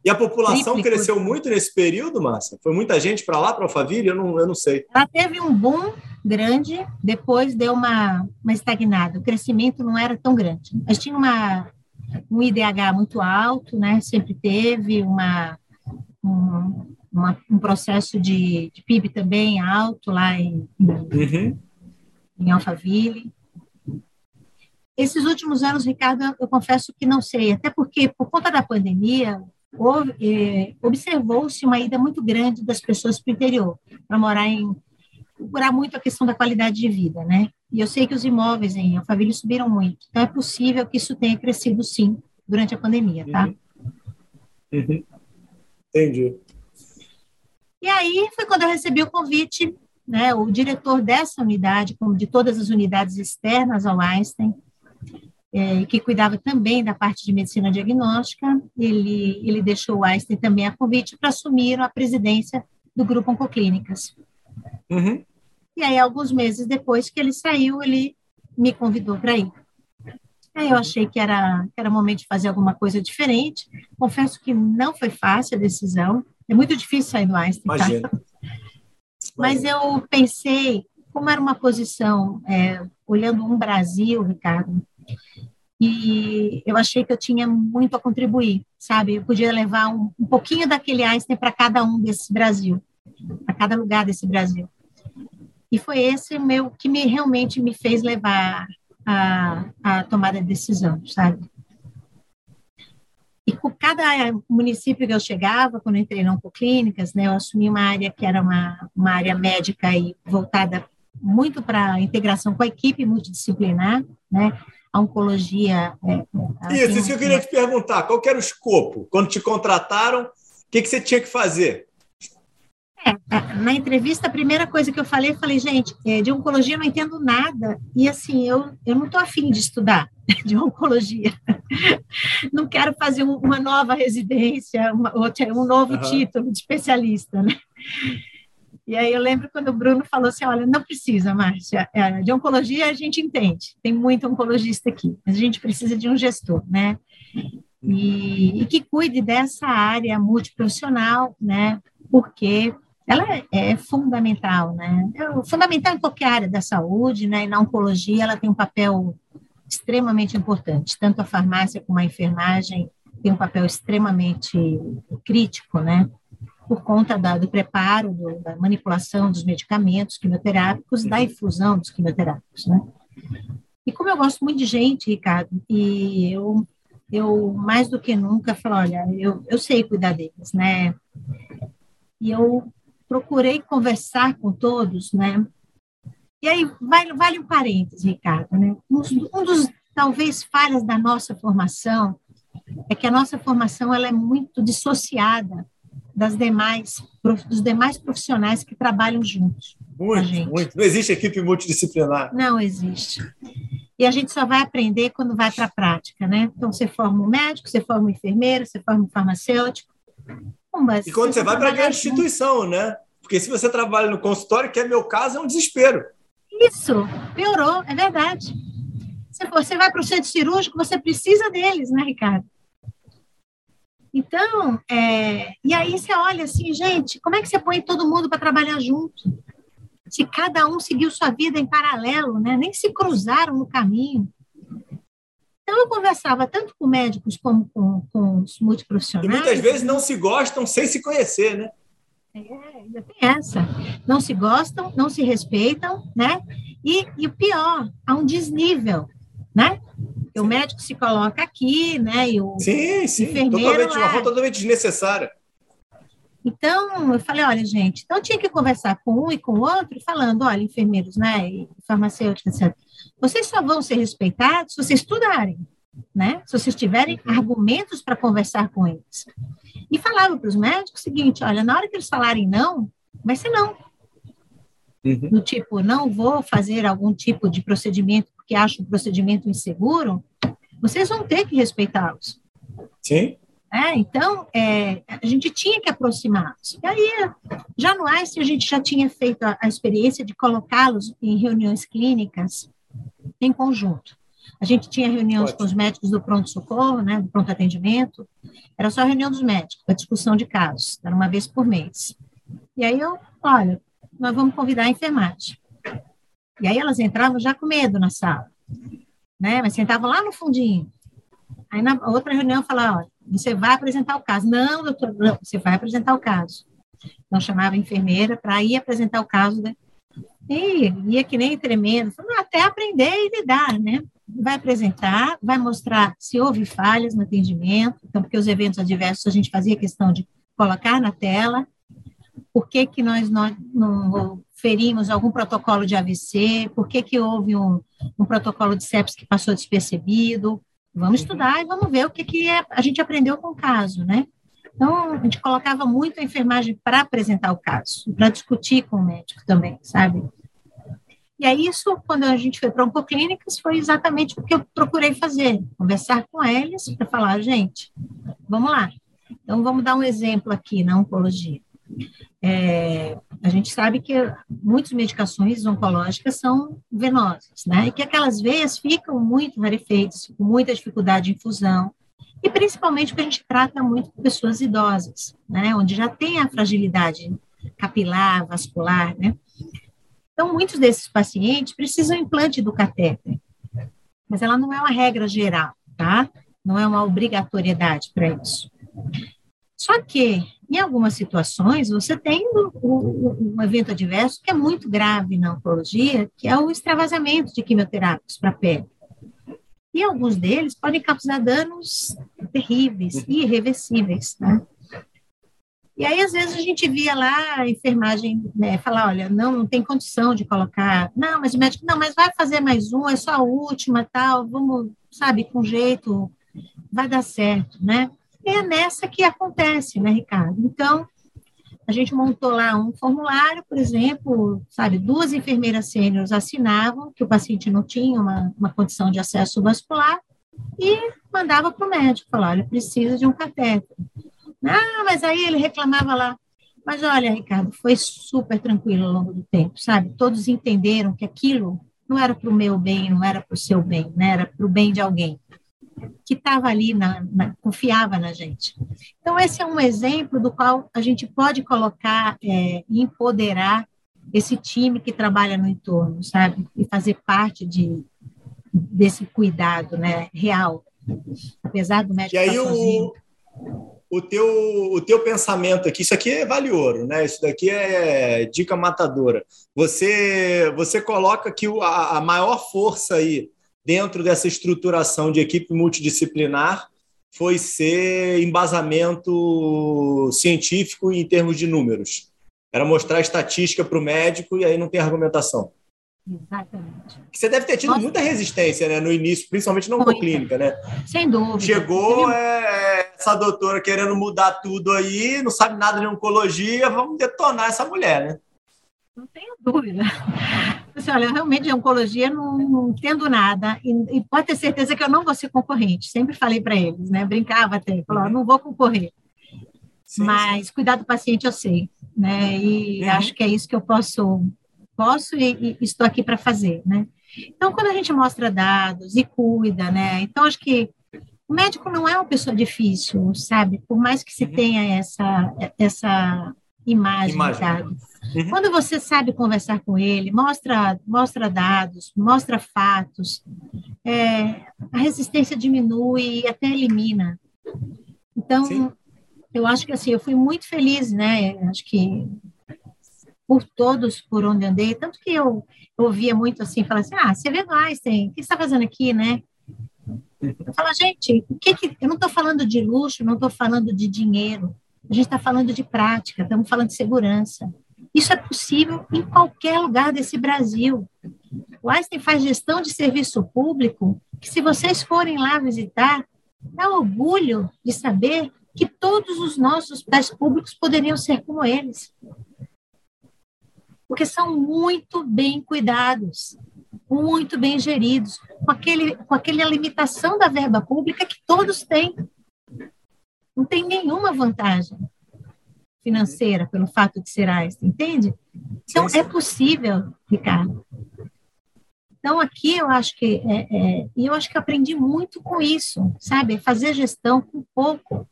E a população Triplicou. cresceu muito nesse período, Márcia? Foi muita gente para lá, para Alphaville? Eu não, eu não sei. Ela teve um boom grande, depois deu uma, uma estagnada. O crescimento não era tão grande. Mas tinha uma, um IDH muito alto, né? sempre teve uma, um, uma, um processo de, de, PIB também alto lá em, em, uhum. em Alphaville. Esses últimos anos, Ricardo, eu confesso que não sei, até porque, por conta da pandemia, é, observou-se uma ida muito grande das pessoas para o interior, para morar em procurar muito a questão da qualidade de vida, né? E eu sei que os imóveis em Alphaville subiram muito. Então, é possível que isso tenha crescido, sim, durante a pandemia, tá? Uhum. Uhum. Entendi. E aí foi quando eu recebi o convite, né? O diretor dessa unidade, como de todas as unidades externas ao Einstein, é, que cuidava também da parte de medicina diagnóstica, ele, ele deixou o Einstein também a convite para assumir a presidência do Grupo Oncoclínicas. Uhum. E aí, alguns meses depois que ele saiu, ele me convidou para ir. Aí eu achei que era, que era momento de fazer alguma coisa diferente. Confesso que não foi fácil a decisão. É muito difícil sair do Einstein. Imagina. Tá? Mas eu pensei, como era uma posição, é, olhando um Brasil, Ricardo, e eu achei que eu tinha muito a contribuir, sabe? Eu podia levar um, um pouquinho daquele Einstein para cada um desse Brasil, para cada lugar desse Brasil. E foi esse meu que me realmente me fez levar a, a tomada de decisão, sabe? E com cada município que eu chegava, quando eu entrei na Oncoclínicas, né, eu assumi uma área que era uma, uma área médica e voltada muito para a integração com a equipe multidisciplinar, né? A oncologia. É, isso, isso que eu queria te perguntar. Qual era o escopo? Quando te contrataram, o que, que você tinha que fazer? É, é, na entrevista, a primeira coisa que eu falei, eu falei, gente, é, de oncologia eu não entendo nada, e assim, eu, eu não estou afim de estudar de oncologia. Não quero fazer um, uma nova residência, uma, um novo uhum. título de especialista, né? E aí eu lembro quando o Bruno falou assim, olha, não precisa, Márcia, é, de oncologia a gente entende, tem muito oncologista aqui, mas a gente precisa de um gestor, né? E, e que cuide dessa área multiprofissional, né? Porque ela é, é, fundamental, né? É fundamental em qualquer área da saúde, né? E na oncologia ela tem um papel extremamente importante. Tanto a farmácia como a enfermagem tem um papel extremamente crítico, né? Por conta da, do preparo, do, da manipulação dos medicamentos quimioterápicos, da infusão dos quimioterápicos, né? E como eu gosto muito de gente, Ricardo, e eu, eu mais do que nunca falo, olha, eu, eu sei cuidar deles, né? E eu procurei conversar com todos, né? E aí vale, vale um parêntese, Ricardo, né? Um, um dos talvez falhas da nossa formação é que a nossa formação ela é muito dissociada das demais dos demais profissionais que trabalham juntos. Muito, muito. Não existe equipe multidisciplinar. Não existe. E a gente só vai aprender quando vai para a prática, né? Então, você forma um médico, você forma um enfermeiro, você forma um farmacêutico, e quando você, vai para a instituição, né? Porque se você trabalha no consultório, que é meu caso, é um desespero. Isso, piorou, é verdade. Se você vai para o centro cirúrgico, você precisa deles, né, Ricardo? Então, é, e aí você olha assim, gente, como é que você põe todo mundo para trabalhar junto? Se cada um seguiu sua vida em paralelo, né? nem se cruzaram no caminho. Então, eu conversava tanto com médicos como com, com os multiprofissionais. E muitas vezes não se gostam sem se conhecer, né? É, ainda tem essa. Não se gostam, não se respeitam, né? E, e o pior, há um desnível, né? O médico se coloca aqui, né? E o sim, sim, totalmente, uma forma totalmente desnecessária. Então, eu falei, olha, gente, então tinha que conversar com um e com o outro, falando, olha, enfermeiros, né, e farmacêuticos, etc. Vocês só vão ser respeitados se vocês estudarem, né? Se vocês tiverem uhum. argumentos para conversar com eles. E falava para os médicos o seguinte, olha, na hora que eles falarem não, vai ser não. Uhum. Do tipo, não vou fazer algum tipo de procedimento porque acho o procedimento inseguro, vocês vão ter que respeitá-los. Sim. É, então, é, a gente tinha que aproximá-los. E aí, já no Einstein, a gente já tinha feito a, a experiência de colocá-los em reuniões clínicas em conjunto. A gente tinha reuniões Ótimo. com os médicos do pronto-socorro, né, do pronto-atendimento. Era só a reunião dos médicos, a discussão de casos. Era uma vez por mês. E aí eu, olha, nós vamos convidar a enfermagem. E aí elas entravam já com medo na sala, né? Mas sentavam lá no fundinho. Aí na outra reunião falava, você vai apresentar o caso. Não, doutor, não, você vai apresentar o caso. Então, chamava a enfermeira para ir apresentar o caso. Né? E ia que nem tremendo. Falei, até aprender e lidar, né? Vai apresentar, vai mostrar se houve falhas no atendimento. Então, porque os eventos adversos a gente fazia questão de colocar na tela. Por que, que nós não, não ferimos algum protocolo de AVC? Por que, que houve um, um protocolo de sepsis que passou despercebido? Vamos uhum. estudar e vamos ver o que, que é, a gente aprendeu com o caso, né? Então, a gente colocava muito a enfermagem para apresentar o caso, para discutir com o médico também, sabe? E aí, isso, quando a gente foi para oncoclínicas, foi exatamente o que eu procurei fazer, conversar com eles para falar, gente, vamos lá. Então, vamos dar um exemplo aqui na oncologia. É, a gente sabe que muitas medicações oncológicas são venosas, né? E que aquelas veias ficam muito rarefeitas, com muita dificuldade de infusão, e principalmente porque a gente trata muito pessoas idosas, né? Onde já tem a fragilidade capilar, vascular, né? Então, muitos desses pacientes precisam implante do catéter. mas ela não é uma regra geral, tá? Não é uma obrigatoriedade para isso. Só que, em algumas situações, você tem um, um, evento adverso que é muito grave na oncologia, que é o extravasamento de quimioterápicos para a pele. E alguns deles podem causar danos terríveis e irreversíveis, né? E aí, às vezes, a gente via lá a enfermagem né, falar, olha, não, não tem condição de colocar, não, mas o médico, não, mas vai fazer mais um, é só a última, tal, vamos, sabe, com jeito, vai dar certo, né? É nessa que acontece, né, Ricardo? Então, a gente montou lá um formulário, por exemplo, sabe, duas enfermeiras sêniores assinavam que o paciente não tinha uma, uma condição de acesso vascular e mandava para o médico, falar, olha, precisa de um catéter. Ah, mas aí ele reclamava lá. Mas olha, Ricardo, foi super tranquilo ao longo do tempo, sabe? Todos entenderam que aquilo não era para o meu bem, não era para o seu bem, né? era para o bem de alguém que estava ali, na, na, confiava na gente. Então, esse é um exemplo do qual a gente pode colocar é, e empoderar esse time que trabalha no entorno, sabe? E fazer parte de, desse cuidado né, real, apesar do médico e aí estar sozinho. O o teu, o teu pensamento aqui, isso aqui é vale ouro, né? Isso daqui é dica matadora. Você, você coloca que a, a maior força aí dentro dessa estruturação de equipe multidisciplinar foi ser embasamento científico em termos de números. Era mostrar estatística para o médico e aí não tem argumentação. Exatamente. Você deve ter tido Nossa. muita resistência né, no início, principalmente na oncoclínica, né? Sem dúvida. Chegou é, essa doutora querendo mudar tudo aí, não sabe nada de oncologia, vamos detonar essa mulher, né? Não tenho dúvida. Assim, olha, realmente de oncologia não, não entendo nada e, e, pode ter certeza que eu não vou ser concorrente. Sempre falei para eles, né? Brincava até, falava, não vou concorrer. Sim, Mas sim. cuidar do paciente eu sei, né? E uhum. acho que é isso que eu posso posso e, e estou aqui para fazer, né? Então, quando a gente mostra dados e cuida, né? Então, acho que o médico não é uma pessoa difícil, sabe? Por mais que se uhum. tenha essa, essa imagem, imagem. Sabe? Uhum. Quando você sabe conversar com ele, mostra, mostra dados, mostra fatos, é, a resistência diminui e até elimina. Então, Sim. eu acho que assim, eu fui muito feliz, né? Acho que por todos por onde andei, tanto que eu, ouvia muito assim, falar assim, ah, você vê no Einstein, o que você está fazendo aqui, né? Eu falo, gente, o que, que eu não estou falando de luxo, não estou falando de dinheiro, a gente está falando de prática, estamos falando de segurança. Isso é possível em qualquer lugar desse Brasil. O Einstein faz gestão de serviço público, que se vocês forem lá visitar, dá orgulho de saber que todos os nossos hospitais públicos poderiam ser como eles porque são muito bem cuidados, muito bem geridos, com, aquele, com aquela limitação da verba pública que todos têm. Não tem nenhuma vantagem financeira pelo fato de ser Einstein, entende? Então, é possível, Ricardo. Então, aqui eu acho que, é, é, eu acho que aprendi muito com isso, sabe? Fazer gestão com pouco.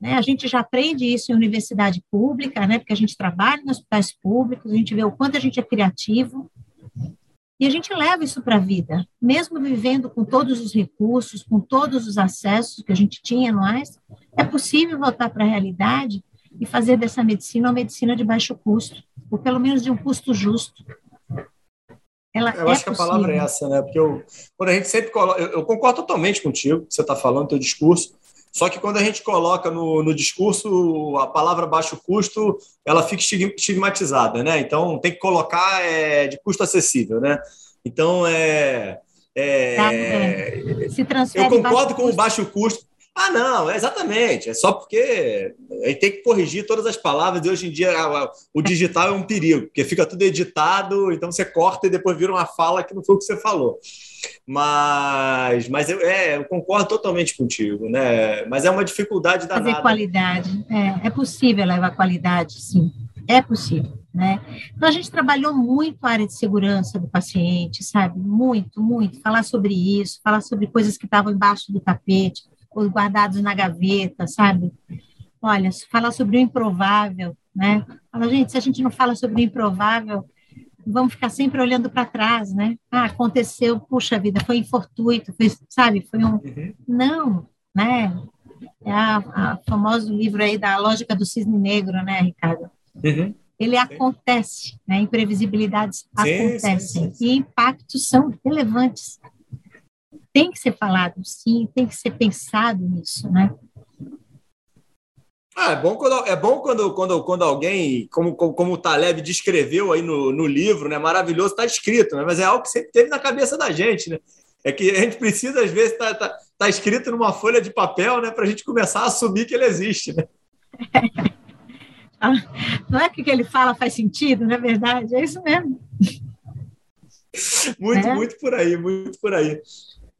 Né? A gente já aprende isso em universidade pública, né? porque a gente trabalha em hospitais públicos, a gente vê o quanto a gente é criativo, e a gente leva isso para a vida, mesmo vivendo com todos os recursos, com todos os acessos que a gente tinha mais, é possível voltar para a realidade e fazer dessa medicina uma medicina de baixo custo, ou pelo menos de um custo justo. Ela eu é acho que a palavra é essa, né? Porque eu, quando a gente sempre coloca, eu, eu concordo totalmente contigo, que você está falando, teu discurso, só que quando a gente coloca no, no discurso a palavra baixo custo, ela fica estigmatizada, né? Então tem que colocar é, de custo acessível, né? Então é. é, tá, é. Eu concordo com o baixo custo. Ah, não, exatamente. É só porque a gente tem que corrigir todas as palavras e hoje em dia o digital é um perigo, porque fica tudo editado, então você corta e depois vira uma fala que não foi o que você falou. Mas, mas eu, é, eu concordo totalmente contigo, né? Mas é uma dificuldade danada. Fazer qualidade. É, é possível levar qualidade, sim. É possível, né? Então, a gente trabalhou muito a área de segurança do paciente, sabe? Muito, muito. Falar sobre isso, falar sobre coisas que estavam embaixo do tapete ou guardados na gaveta, sabe? Olha, falar sobre o improvável, né? Fala, gente, se a gente não fala sobre o improvável, vamos ficar sempre olhando para trás, né? Ah, aconteceu, puxa vida, foi infortuito, foi, sabe? Foi um. Uhum. Não, né? É a, a famoso livro aí da lógica do cisne negro, né, Ricardo? Uhum. Ele sim. acontece, né? Imprevisibilidades sim, acontecem sim, e impactos são relevantes. Tem que ser falado, sim, tem que ser pensado nisso, né? Ah, é bom quando, é bom quando, quando, quando alguém, como, como, como o Taleb descreveu aí no, no livro, né? Maravilhoso, está escrito, né? Mas é algo que sempre teve na cabeça da gente, né? É que a gente precisa, às vezes, tá, tá, tá escrito numa folha de papel, né? Para a gente começar a assumir que ele existe, né? Não é que o que ele fala faz sentido, não é verdade? É isso mesmo. Muito, é. muito por aí, muito por aí.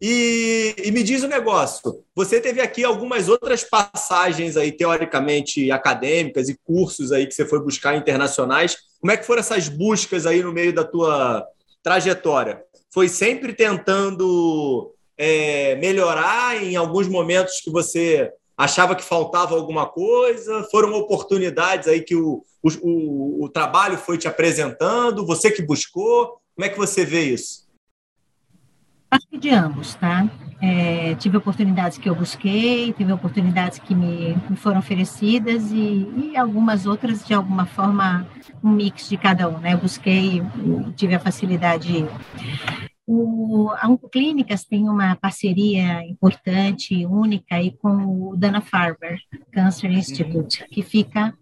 E, e, me diz o um negócio: você teve aqui algumas outras passagens aí, teoricamente acadêmicas e cursos aí que você foi buscar internacionais. Como é que foram essas buscas aí no meio da tua trajetória? Foi sempre tentando é, melhorar em alguns momentos que você achava que faltava alguma coisa? Foram oportunidades aí que o, o, o trabalho foi te apresentando? Você que buscou? Como é que você vê isso? Acho que de ambos, tá? É, tive oportunidades que eu busquei, tive oportunidades que me, me foram oferecidas e, e, algumas outras, de alguma forma, um mix de cada um, né? Eu busquei, tive a facilidade. O, a Oncoclínicas tem uma parceria importante, única, aí com o Dana-Farber Cancer Institute, que fica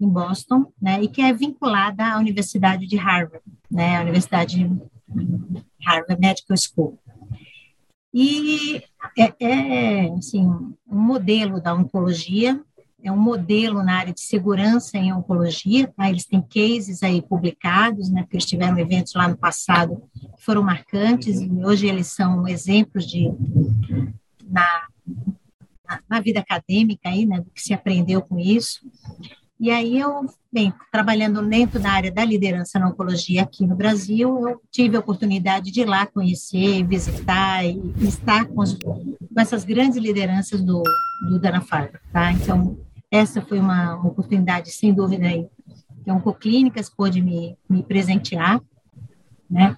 em Boston, né, e que é vinculada à Universidade de Harvard, né, a Universidade Harvard Medical School. E é, é assim, um modelo da oncologia, é um modelo na área de segurança em oncologia, tá? eles têm cases aí publicados, né, porque eles tiveram eventos lá no passado que foram marcantes, e hoje eles são exemplos de, na, na vida acadêmica aí, né, do que se aprendeu com isso. E aí eu, bem, trabalhando dentro da área da liderança na oncologia aqui no Brasil, eu tive a oportunidade de ir lá conhecer, visitar e, estar com, as, com, essas grandes lideranças do, do Dana-Farber, tá? Então, essa foi uma, uma oportunidade, sem dúvida, aí, que a Oncoclínicas pôde me, me presentear, né?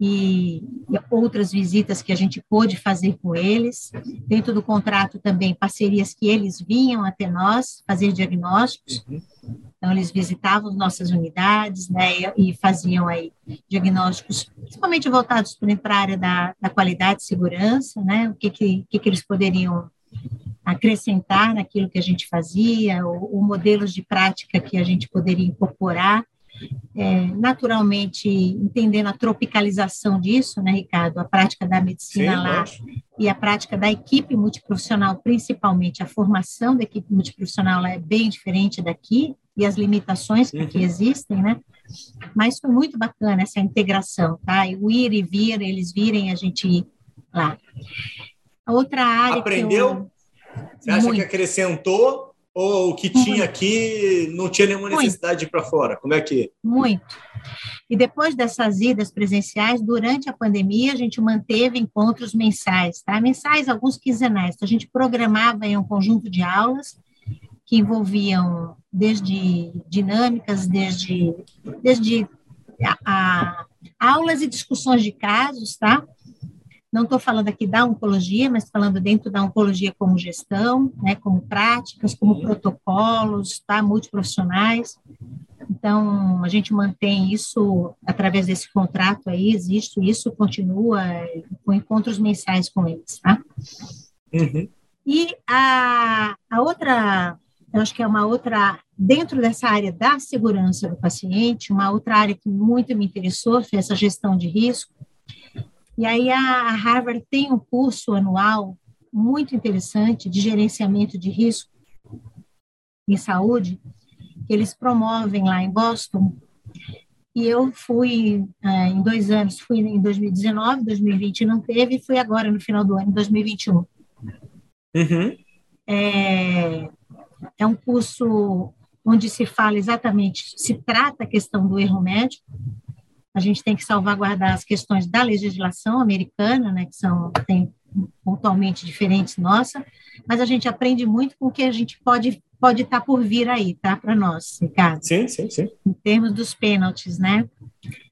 E, e, outras visitas que a gente pôde fazer com eles. Dentro do contrato também parcerias que eles vinham até nós fazer diagnósticos. Então eles visitavam nossas unidades, né? E, e faziam aí diagnósticos, principalmente voltados para a área da, da qualidade segurança, né? O que que, que, que eles poderiam acrescentar naquilo que a gente fazia, ou, ou modelos de prática que a gente poderia incorporar é, naturalmente entendendo a tropicalização disso, né, Ricardo? A prática da medicina Sim, lá e a prática da equipe multiprofissional, principalmente a formação da equipe multiprofissional lá é bem diferente daqui e as limitações que aqui uhum. existem, né? Mas foi muito bacana essa integração, tá? E o ir e vir, eles virem a gente ir lá. A outra área. Aprendeu? Eu... Você acha muito. que acrescentou ou o que tinha aqui não tinha nenhuma necessidade de ir para fora? Como é que? Muito. E depois dessas idas presenciais, durante a pandemia, a gente manteve encontros mensais, tá? Mensais, alguns quinzenais. Então, a gente programava em um conjunto de aulas que envolviam desde dinâmicas, desde, desde a, a, aulas e discussões de casos, tá? Não estou falando aqui da oncologia, mas falando dentro da oncologia como gestão, né, como práticas, como protocolos, tá, multiprofissionais. Então, a gente mantém isso através desse contrato aí, existe isso, continua com encontros mensais com eles, tá? Uhum. E a, a outra, eu acho que é uma outra, dentro dessa área da segurança do paciente, uma outra área que muito me interessou foi essa gestão de risco, e aí a Harvard tem um curso anual muito interessante de gerenciamento de risco em saúde, que eles promovem lá em Boston. E eu fui é, em dois anos, fui em 2019, 2020 não teve, e fui agora no final do ano, 2021. Uhum. É, é um curso onde se fala exatamente, se trata a questão do erro médico, a gente tem que salvaguardar as questões da legislação americana, né, que são tem, pontualmente diferentes nossa, mas a gente aprende muito com o que a gente pode pode estar tá por vir aí, tá, para nós, Ricardo. Sim, sim, sim. Em termos dos pênaltis, né?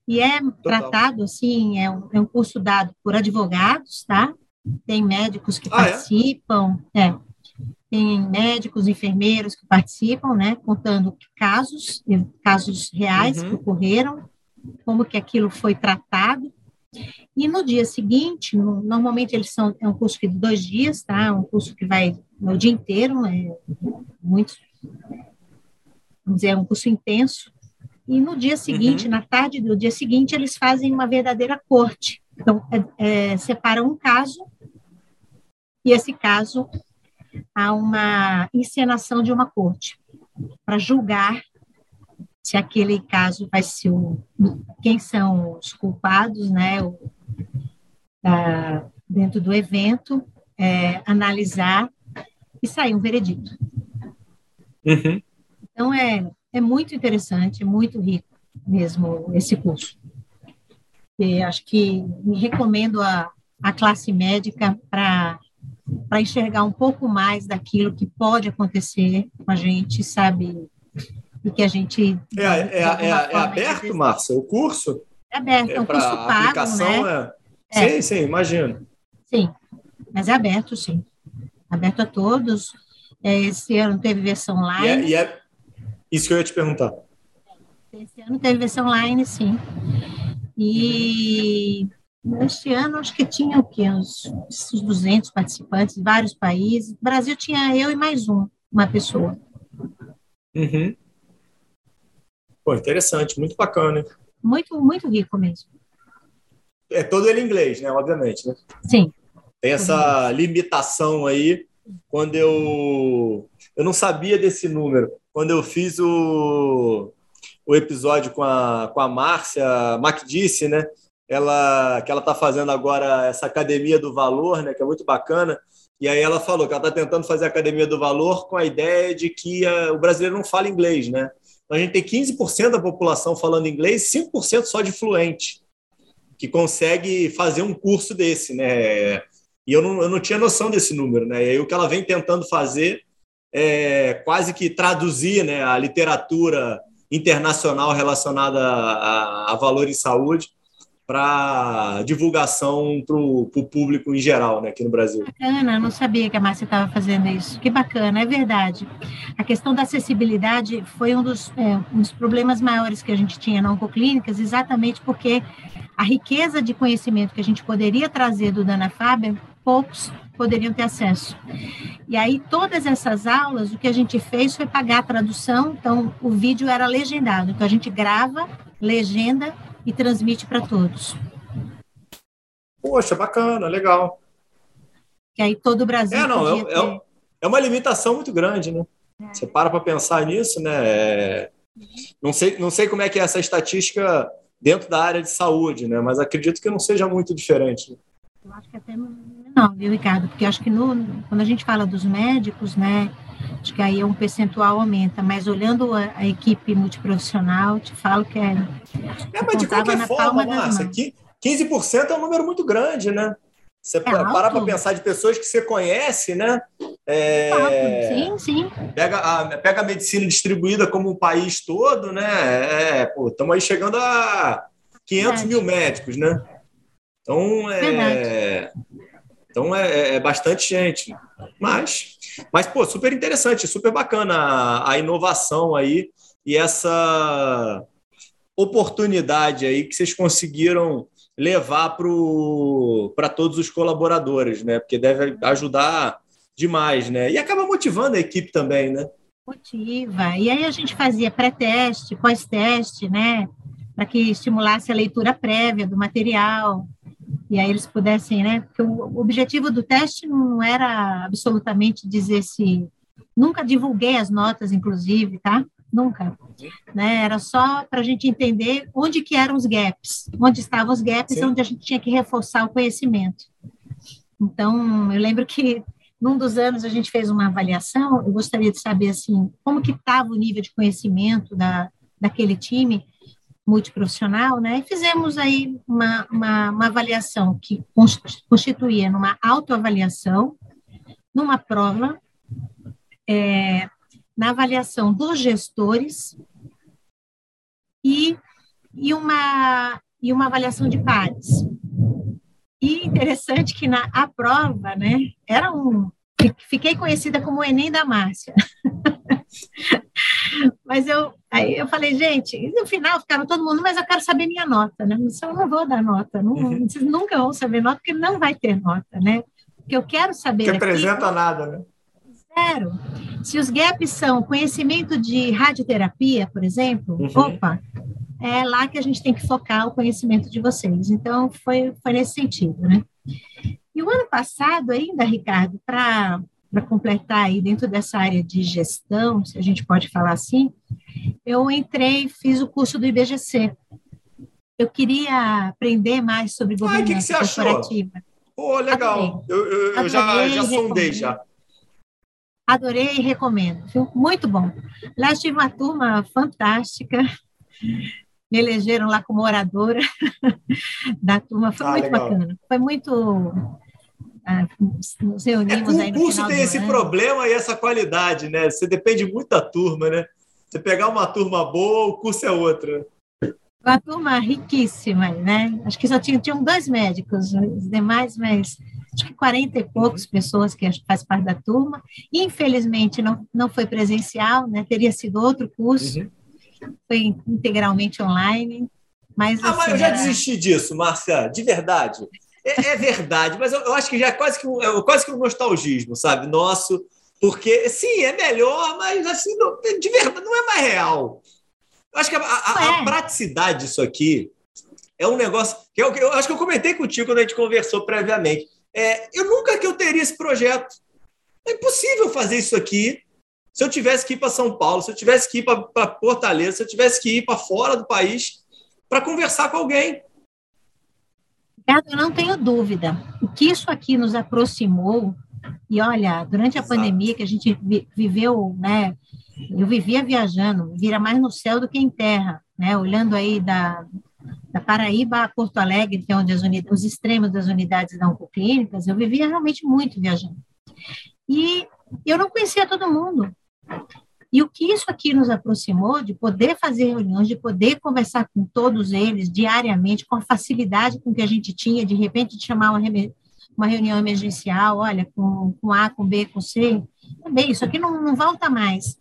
E é Total. tratado, assim, é um, é um curso dado por advogados, tá? Tem médicos que ah, é? participam, é? é? Tem médicos, enfermeiros que participam, né? Contando casos, casos reais uhum. que ocorreram, como que aquilo foi tratado. E no dia seguinte, normalmente eles são, é um curso de dois dias, tá? Um curso que vai no dia inteiro, é muito, vamos dizer, é um curso intenso. E no dia seguinte, uhum. na tarde do dia seguinte, eles fazem uma verdadeira corte. Então, é, é, separam um caso, e esse caso há uma encenação de uma corte para julgar se aquele caso vai ser o, quem são os culpados, né, o, da, dentro do evento, é, analisar e sair um veredito. Uhum. Então é é muito interessante, é muito rico mesmo esse curso. E acho que me recomendo a, a classe médica para para enxergar um pouco mais daquilo que pode acontecer com a gente, sabe? E que a gente. É, é, é, é aberto, Márcia, o curso? É aberto, é um curso pago, aplicação né? É... é. Sim, sim, imagino. Sim, mas é aberto, sim. Aberto a todos. É, esse ano teve versão online. E é, é, isso que eu ia te perguntar. Esse ano teve versão online, sim. E este ano acho que tinha o quê? Uns, uns 200 participantes, vários países. No Brasil tinha eu e mais um, uma pessoa. Uhum. Pô, interessante, muito bacana. Muito, muito rico mesmo. É todo ele em inglês, né? Obviamente, né? Sim. Tem essa limitação aí. Quando eu eu não sabia desse número, quando eu fiz o, o episódio com a, com a Márcia Macdice, né? Ela, que ela está fazendo agora essa Academia do Valor, né? Que é muito bacana. E aí ela falou que ela está tentando fazer a Academia do Valor com a ideia de que a, o brasileiro não fala inglês, né? Então, a gente tem 15% da população falando inglês, 5% só de fluente, que consegue fazer um curso desse, né? E eu não, eu não tinha noção desse número, né? E aí o que ela vem tentando fazer é, quase que traduzir né, a literatura internacional relacionada a, a valor em saúde para divulgação para o público em geral, né, aqui no Brasil. Bacana, não sabia que a Márcia estava fazendo isso. Que bacana, é verdade. A questão da acessibilidade foi um dos, é, um dos problemas maiores que a gente tinha na Oncoclínicas, exatamente porque a riqueza de conhecimento que a gente poderia trazer do Dana Faber, poucos poderiam ter acesso. E aí, todas essas aulas, o que a gente fez foi pagar a tradução, então o vídeo era legendado. Então, a gente grava, legenda e transmite para todos. Poxa, bacana, legal. Que aí todo o Brasil. É, não, é, é, é uma limitação muito grande, né? É. Você para para pensar nisso, né? É... Não, sei, não sei como é que é essa estatística dentro da área de saúde, né? Mas acredito que não seja muito diferente. Eu acho que até não, viu, Ricardo? Porque acho que no, quando a gente fala dos médicos, né, que aí um percentual aumenta, mas olhando a, a equipe multiprofissional, te falo que é. É, mas de qualquer forma, Márcia, 15% é um número muito grande, né? Você é parar para pensar de pessoas que você conhece, né? É, sim, sim. Pega a, pega a medicina distribuída como um país todo, né? É, pô, estamos aí chegando a 500 Verdade. mil médicos, né? Então, é, Verdade. Então é, é, é, bastante gente. Mas, mas, pô, super interessante, super bacana a, a inovação aí e essa oportunidade aí que vocês conseguiram levar para todos os colaboradores, né? Porque deve ajudar demais, né? E acaba motivando a equipe também, né? Motiva. E aí a gente fazia pré-teste, pós-teste, né? Para que estimulasse a leitura prévia do material e aí eles pudessem, né? Porque o objetivo do teste não era absolutamente dizer se. Nunca divulguei as notas, inclusive, tá? Nunca. Né? Era só para a gente entender onde que eram os gaps, onde estavam os gaps, Sim. onde a gente tinha que reforçar o conhecimento. Então, eu lembro que num dos anos a gente fez uma avaliação, eu gostaria de saber, assim, como que estava o nível de conhecimento da, daquele time, multiprofissional, né? E fizemos aí uma, uma, uma avaliação que constituía numa autoavaliação, numa prova, é, na avaliação dos gestores e e uma, e uma avaliação de pares. E interessante que na a prova, né, era um. Fiquei conhecida como o Enem da Márcia. mas eu, aí eu falei, gente, no final ficaram todo mundo, mas eu quero saber minha nota, né? Eu não vou dar nota, não, uhum. vocês nunca vão saber nota, porque não vai ter nota, né? Porque eu quero saber. Que apresenta nada, né? Zero. Se os gaps são conhecimento de radioterapia, por exemplo, uhum. opa, é lá que a gente tem que focar o conhecimento de vocês. Então, foi, foi nesse sentido, né? E o ano passado ainda, Ricardo, para completar aí dentro dessa área de gestão, se a gente pode falar assim, eu entrei, fiz o curso do IBGC. Eu queria aprender mais sobre governança ah, que que corporativa. Pô, legal. Eu, eu, eu já, já sondei já. Adorei e recomendo. Muito bom. Lá tive uma turma fantástica me elegeram lá como oradora da turma. Foi ah, muito legal. bacana. Foi muito. Ah, nos reunimos é, O curso tem esse ano. problema e essa qualidade, né? Você depende muito da turma, né? Você pegar uma turma boa, o curso é outra. Uma turma riquíssima, né? Acho que só tinham, tinham dois médicos, os demais, mas acho que 40 e poucos uhum. pessoas que faz parte da turma. Infelizmente, não, não foi presencial, né? Teria sido outro curso. Uhum foi integralmente online. Mas, ah, assim, mas eu já desisti disso, Márcia, de verdade. É, é verdade, mas eu, eu, acho que já é quase que, um, é quase que um nostalgismo, sabe? Nosso, porque, sim, é melhor, mas assim, não, de verdade, não é mais real. Eu acho que a, a, a é. praticidade disso aqui é um negócio que eu, eu, acho que eu comentei contigo quando a gente conversou previamente. É, eu nunca que eu teria esse projeto. É impossível fazer isso aqui se eu tivesse que ir para São Paulo, se eu tivesse que ir para Fortaleza, se eu tivesse que ir para fora do país para conversar com alguém. Eu não tenho dúvida. O que isso aqui nos aproximou, e olha, durante a Exato. pandemia que a gente viveu, né? Eu vivia viajando, vira mais no céu do que em terra, né? Olhando aí da, da Paraíba a Porto Alegre, que é onde as unidades, os extremos das unidades da oncoclínicas, eu vivia realmente muito viajando. E eu não conhecia todo mundo. E o que isso aqui nos aproximou de poder fazer reuniões, de poder conversar com todos eles diariamente, com a facilidade com que a gente tinha, de repente, de chamar uma, uma reunião emergencial, olha, com, com A, com B, com C, também, isso aqui não, não volta mais.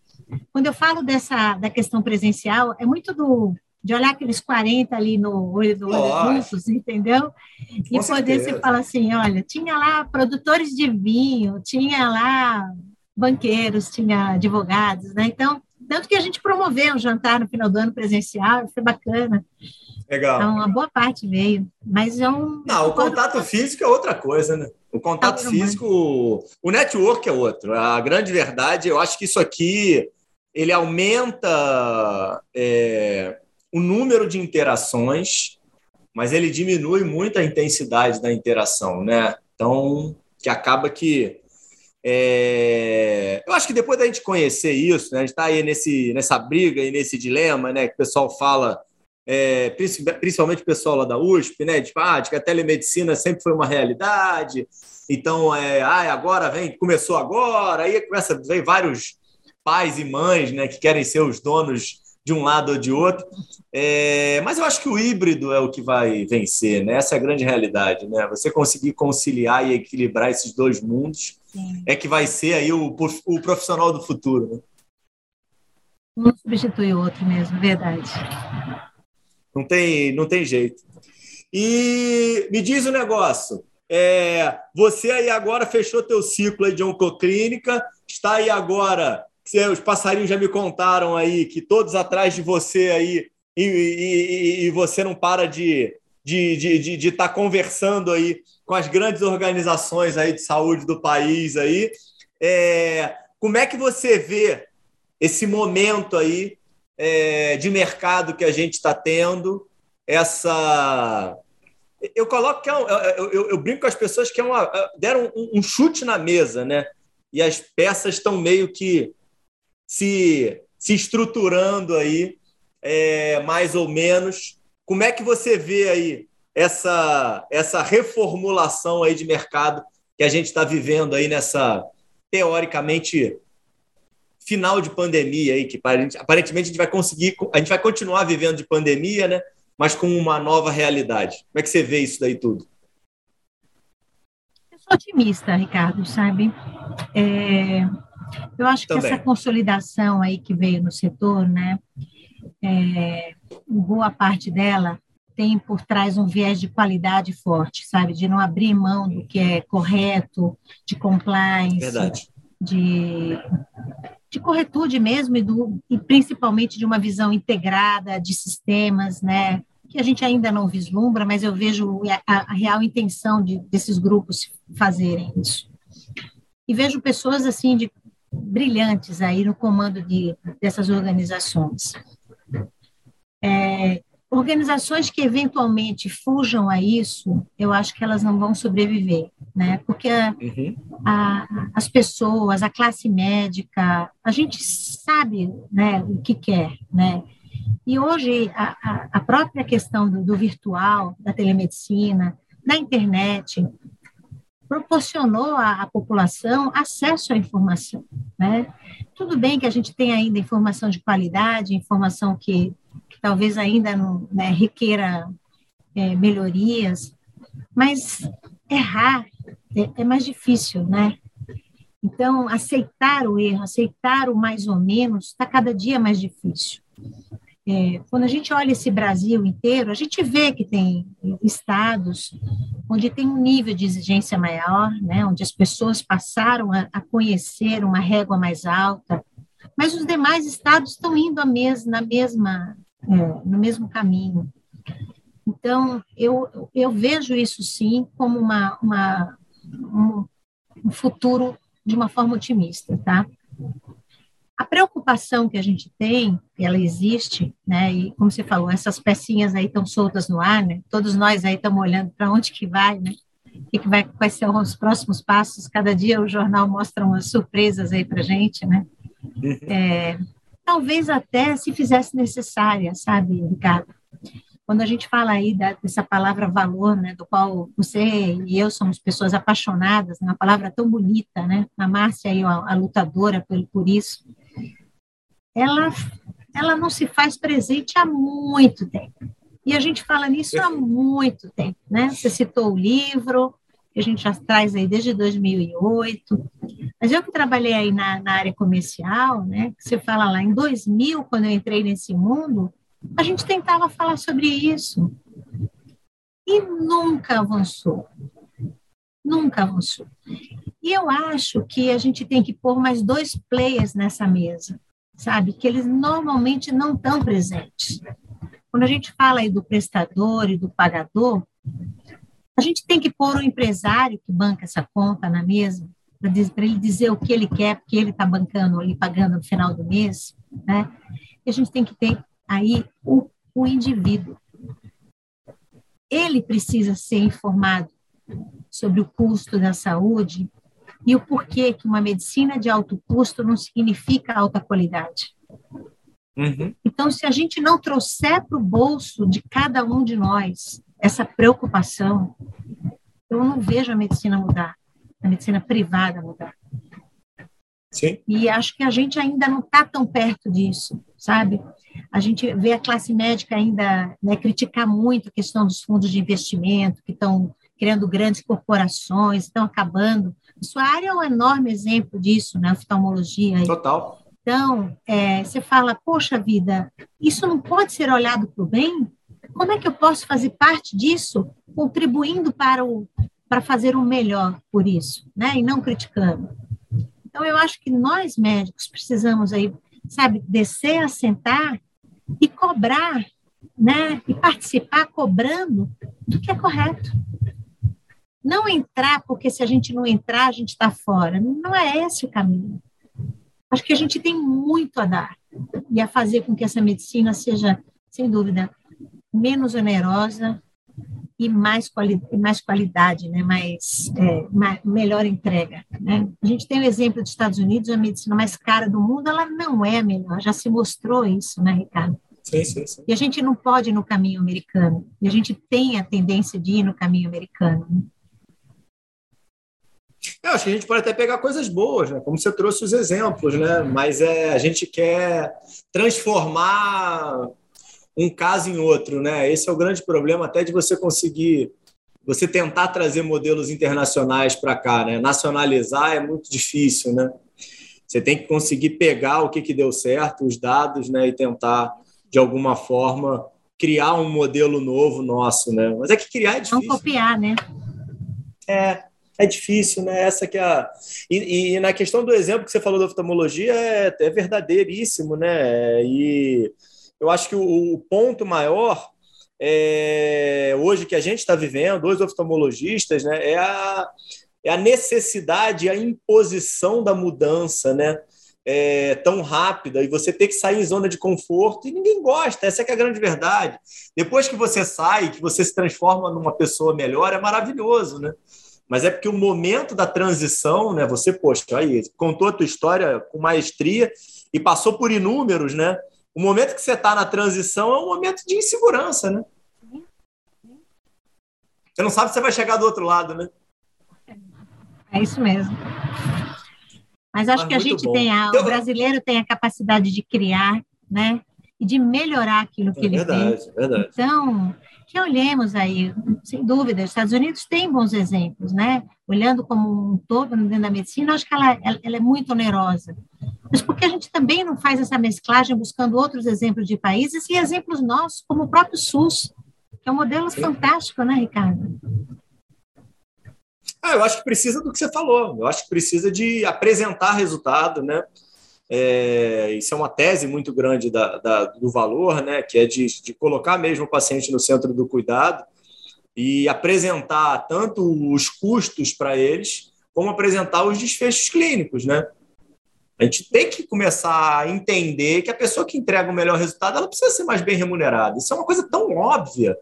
Quando eu falo dessa da questão presencial, é muito do de olhar aqueles 40 ali no olho do olho entendeu? E com poder certeza. você falar assim, olha, tinha lá produtores de vinho, tinha lá banqueiros, tinha advogados, né? Então, tanto que a gente promoveu um jantar no final do ano presencial, foi bacana. Legal. Então, uma boa parte veio, mas é um... Não, o contato físico é outra coisa, né? O contato é físico, o network é outro. A grande verdade, eu acho que isso aqui, ele aumenta é, o número de interações, mas ele diminui muito a intensidade da interação, né? Então, que acaba que é... Eu acho que depois da gente conhecer isso, né, a gente está aí nesse, nessa briga e nesse dilema, né, que o pessoal fala, é, principalmente o pessoal lá da USP, né, de, ah, de que a telemedicina sempre foi uma realidade, então, é, ah, agora vem, começou agora, aí começa, vem vários pais e mães, né, que querem ser os donos de um lado ou de outro, é, mas eu acho que o híbrido é o que vai vencer, né, essa é a grande realidade, né, você conseguir conciliar e equilibrar esses dois mundos, é que vai ser aí o, o profissional do futuro. Né? Um substitui o outro mesmo, verdade. Não tem, não tem jeito. E me diz o um negócio. É, você aí agora fechou teu ciclo aí de oncoclínica, está aí agora. Os passarinhos já me contaram aí que todos atrás de você aí e, e, e você não para de de estar de, de, de tá conversando aí com as grandes organizações aí de saúde do país aí. É, como é que você vê esse momento aí é, de mercado que a gente está tendo? Essa eu coloco que é um, eu, eu, eu, brinco com as pessoas que é uma, deram um, um, chute na mesa, né? E as peças estão meio que se, se estruturando aí, é, mais ou menos. Como é que você vê aí essa, essa reformulação aí de mercado que a gente está vivendo aí nessa, teoricamente, final de pandemia aí, que aparentemente a gente vai conseguir, a gente vai continuar vivendo de pandemia, né? mas com uma nova realidade. Como é que você vê isso daí tudo? Eu sou otimista, Ricardo, sabe? É, eu acho Também. que essa consolidação aí que veio no setor, né? É, boa parte dela tem por trás um viés de qualidade forte, sabe? De não abrir mão do que é correto, de compliance, Verdade. de de corretude mesmo e, do, e principalmente de uma visão integrada de sistemas, né? Que a gente ainda não vislumbra, mas eu vejo a, a real intenção de, desses grupos fazerem isso. E vejo pessoas assim de brilhantes aí no comando de, dessas organizações. É, organizações que eventualmente fujam a isso, eu acho que elas não vão sobreviver, né? Porque a, uhum. a, as pessoas, a classe médica, a gente sabe, né, o que quer, né? E hoje a, a própria questão do, do virtual, da telemedicina, da internet, proporcionou à, à, população acesso à informação, né? Tudo bem que a gente tem ainda informação de qualidade, informação que talvez ainda não né, requeira é, melhorias, mas errar é, é mais difícil, né? Então, aceitar o erro, aceitar o mais ou menos, está cada dia mais difícil. É, quando a gente olha esse Brasil inteiro, a gente vê que tem estados onde tem um nível de exigência maior, né, onde as pessoas passaram a, a conhecer uma régua mais alta, mas os demais estados estão indo mes na mesma é, no mesmo caminho. Então, eu, eu vejo isso sim como uma, uma, um, um futuro de uma forma otimista, tá? A preocupação que a gente tem, ela existe, né? E como você falou, essas pecinhas aí estão soltas no ar, né? Todos nós aí estamos olhando para onde que vai, né? O que, vai, quais são os próximos passos? Cada dia o jornal mostra umas surpresas aí para gente, né? Uhum. É, talvez até se fizesse necessária, sabe, Ricardo? Quando a gente fala aí da, dessa palavra valor, né, do qual você e eu somos pessoas apaixonadas, uma palavra tão bonita, né? A Márcia aí, a, a lutadora por, por isso, ela, ela não se faz presente há muito tempo. E a gente fala nisso há muito tempo, né? Você citou o livro, que a gente já traz aí desde 2008. Mas eu que trabalhei aí na, na área comercial, né, que você fala lá, em 2000, quando eu entrei nesse mundo, a gente tentava falar sobre isso. E nunca avançou. Nunca avançou. E eu acho que a gente tem que pôr mais dois players nessa mesa, sabe? Que eles normalmente não estão presentes. Quando a gente fala aí do prestador e do pagador, a gente tem que pôr o empresário que banca essa conta na mesa, para ele dizer o que ele quer, porque ele está bancando ali, pagando no final do mês, né? E a gente tem que ter aí o, o indivíduo. Ele precisa ser informado sobre o custo da saúde e o porquê que uma medicina de alto custo não significa alta qualidade. Uhum. Então, se a gente não trouxer para o bolso de cada um de nós essa preocupação, eu não vejo a medicina mudar, a medicina privada mudar. Sim. E acho que a gente ainda não está tão perto disso, sabe? A gente vê a classe médica ainda né, criticar muito a questão dos fundos de investimento, que estão criando grandes corporações, estão acabando. A sua área é um enorme exemplo disso, né? Oftalmologia. Total. Então, é, você fala, poxa vida, isso não pode ser olhado para o bem? Como é que eu posso fazer parte disso, contribuindo para, o, para fazer o melhor por isso, né? E não criticando. Então, eu acho que nós médicos precisamos aí, sabe, descer, assentar e cobrar, né? E participar cobrando do que é correto. Não entrar, porque se a gente não entrar, a gente está fora. Não é esse o caminho. Acho que a gente tem muito a dar e a fazer com que essa medicina seja, sem dúvida, menos onerosa e mais, quali mais qualidade, né? mais, é, mais, melhor entrega. Né? A gente tem o exemplo dos Estados Unidos, a medicina mais cara do mundo, ela não é a melhor, já se mostrou isso, né, Ricardo? Sim, sim, sim. E a gente não pode ir no caminho americano, e a gente tem a tendência de ir no caminho americano. Né? Eu acho que a gente pode até pegar coisas boas, né? como você trouxe os exemplos, né? mas é, a gente quer transformar um caso em outro, né? Esse é o grande problema até de você conseguir você tentar trazer modelos internacionais para cá, né? Nacionalizar é muito difícil, né? Você tem que conseguir pegar o que, que deu certo, os dados, né? E tentar, de alguma forma, criar um modelo novo nosso, né? Mas é que criar é difícil. Não copiar, né? É, é difícil, né? Essa que é a... E, e, na questão do exemplo que você falou da oftalmologia é, é verdadeiríssimo, né? E eu acho que o, o ponto maior é, hoje que a gente está vivendo, dois oftalmologistas, né? É a, é a necessidade, a imposição da mudança, né? É, tão rápida e você ter que sair em zona de conforto e ninguém gosta, essa é, é a grande verdade. Depois que você sai, que você se transforma numa pessoa melhor, é maravilhoso, né? mas é porque o momento da transição, né? Você, poxa, aí, contou a tua história com maestria e passou por inúmeros, né? O momento que você está na transição é um momento de insegurança, né? Você não sabe se você vai chegar do outro lado, né? É isso mesmo. Mas acho mas que a gente bom. tem, a, o brasileiro tem a capacidade de criar, né? E de melhorar aquilo que é ele verdade, vê. É verdade. Então, que olhemos aí, sem dúvida, os Estados Unidos tem bons exemplos, né? Olhando como um todo dentro da medicina, acho que ela, ela, ela, é muito onerosa. Mas por que a gente também não faz essa mesclagem buscando outros exemplos de países e exemplos nossos, como o próprio SUS, que é um modelo Sim. fantástico, né, Ricardo? Ah, eu acho que precisa do que você falou. Eu acho que precisa de apresentar resultado, né? É, isso é uma tese muito grande da, da, do valor, né, que é de, de colocar mesmo o paciente no centro do cuidado e apresentar tanto os custos para eles, como apresentar os desfechos clínicos, né? A gente tem que começar a entender que a pessoa que entrega o melhor resultado, ela precisa ser mais bem remunerada. Isso é uma coisa tão óbvia.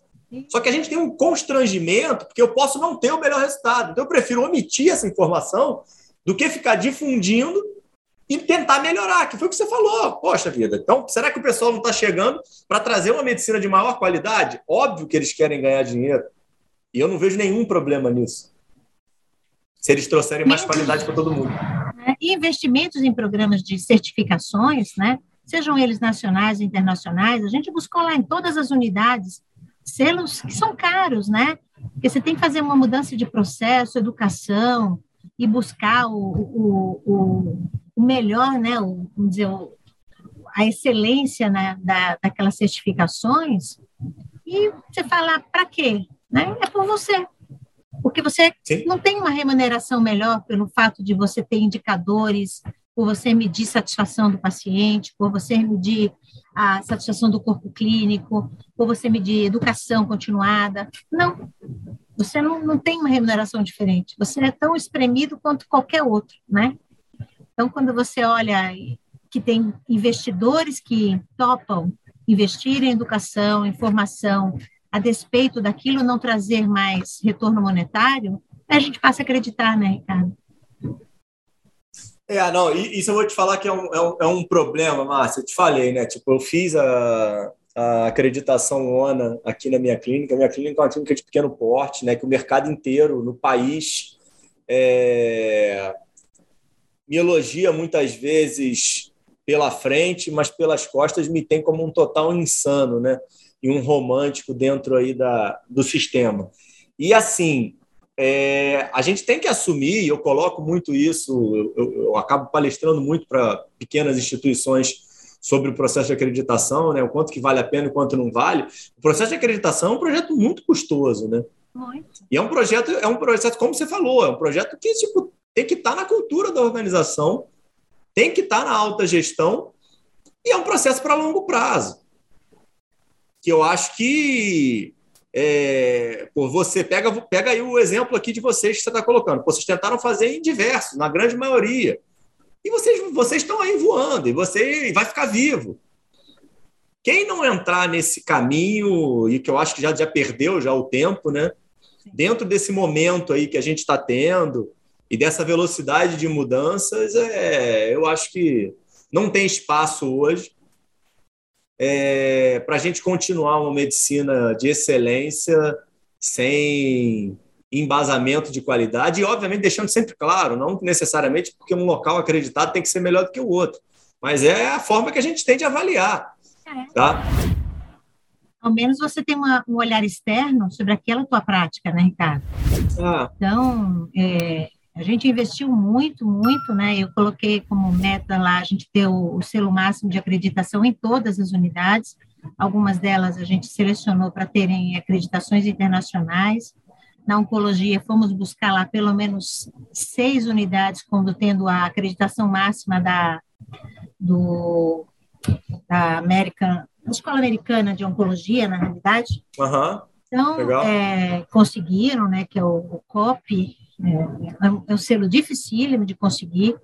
Só que a gente tem um constrangimento, porque eu posso não ter o melhor resultado. Então, eu prefiro omitir essa informação do que ficar difundindo e tentar melhorar, que foi o que você falou. Poxa vida, então será que o pessoal não está chegando para trazer uma medicina de maior qualidade? Óbvio que eles querem ganhar dinheiro. E eu não vejo nenhum problema nisso. Se eles trouxerem mais qualidade para todo mundo. É, e investimentos em programas de certificações, né? sejam eles nacionais ou internacionais, a gente buscou lá em todas as unidades selos que são caros, né? Porque você tem que fazer uma mudança de processo, educação, e buscar o, o, o, o melhor, né, o, vamos dizer, o, a excelência né, da, daquelas certificações, e você fala, para quê? Né? É por você. Porque você Sim. não tem uma remuneração melhor pelo fato de você ter indicadores, por você medir satisfação do paciente, por você medir a satisfação do corpo clínico, por você medir educação continuada. Não. Você não, não tem uma remuneração diferente. Você é tão espremido quanto qualquer outro, né? Então, quando você olha que tem investidores que topam investir em educação, em formação, a despeito daquilo não trazer mais retorno monetário, a gente passa a acreditar, né, Ricardo? É, não, isso eu vou te falar que é um, é um, é um problema, Márcia. Eu te falei, né? Tipo, eu fiz a, a acreditação ONA aqui na minha clínica. Minha clínica é uma clínica de pequeno porte, né? Que o mercado inteiro no país é, me elogia muitas vezes pela frente, mas pelas costas me tem como um total insano, né? E um romântico dentro aí da, do sistema. E assim, é, a gente tem que assumir, e eu coloco muito isso, eu, eu acabo palestrando muito para pequenas instituições sobre o processo de acreditação, né? O quanto que vale a pena e quanto não vale. O processo de acreditação é um projeto muito custoso, né? Muito. E é um projeto, é um projeto, como você falou, é um projeto que tipo, tem que estar tá na cultura da organização, tem que estar tá na alta gestão, e é um processo para longo prazo. Que eu acho que é, pô, você pega, pega aí o exemplo aqui de vocês que você está colocando. Pô, vocês tentaram fazer em diversos, na grande maioria. E vocês, vocês estão aí voando, e você vai ficar vivo. Quem não entrar nesse caminho, e que eu acho que já, já perdeu já o tempo, né? Dentro desse momento aí que a gente está tendo, e dessa velocidade de mudanças, é, eu acho que não tem espaço hoje é, para a gente continuar uma medicina de excelência sem embasamento de qualidade e, obviamente, deixando sempre claro, não necessariamente porque um local acreditado tem que ser melhor do que o outro, mas é a forma que a gente tem de avaliar. É. Tá? ao menos você tem uma, um olhar externo sobre aquela tua prática, né, Ricardo? Ah. Então, é, a gente investiu muito, muito, né? Eu coloquei como meta lá a gente ter o, o selo máximo de acreditação em todas as unidades. Algumas delas a gente selecionou para terem acreditações internacionais. Na oncologia, fomos buscar lá pelo menos seis unidades, quando tendo a acreditação máxima da, do, da American, Escola Americana de Oncologia, na realidade. Uhum. Então, é, conseguiram, né, que é o, o COP, é, é um selo dificílimo de conseguir,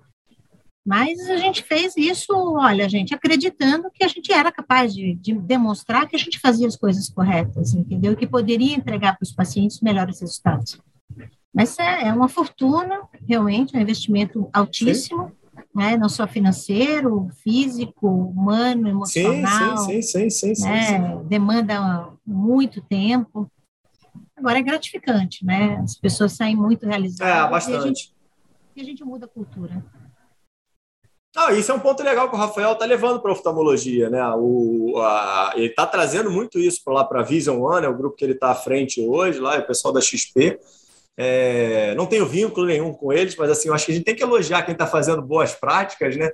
mas a gente fez isso, olha, gente, acreditando que a gente era capaz de, de demonstrar que a gente fazia as coisas corretas, entendeu? Que poderia entregar para os pacientes melhores resultados. Mas é, é uma fortuna, realmente, um investimento altíssimo, né? não só financeiro, físico, humano, emocional. Sim, sim, sim, sim, né? sim, Demanda muito tempo. Agora é gratificante, né? As pessoas saem muito realizadas. É, bastante. E a gente, e a gente muda a cultura. Ah, isso é um ponto legal que o Rafael está levando para a oftalmologia, né? O, a, ele está trazendo muito isso para lá para a Vision One, é o grupo que ele está à frente hoje, lá, é o pessoal da XP. É, não tenho vínculo nenhum com eles, mas assim, eu acho que a gente tem que elogiar quem está fazendo boas práticas, né?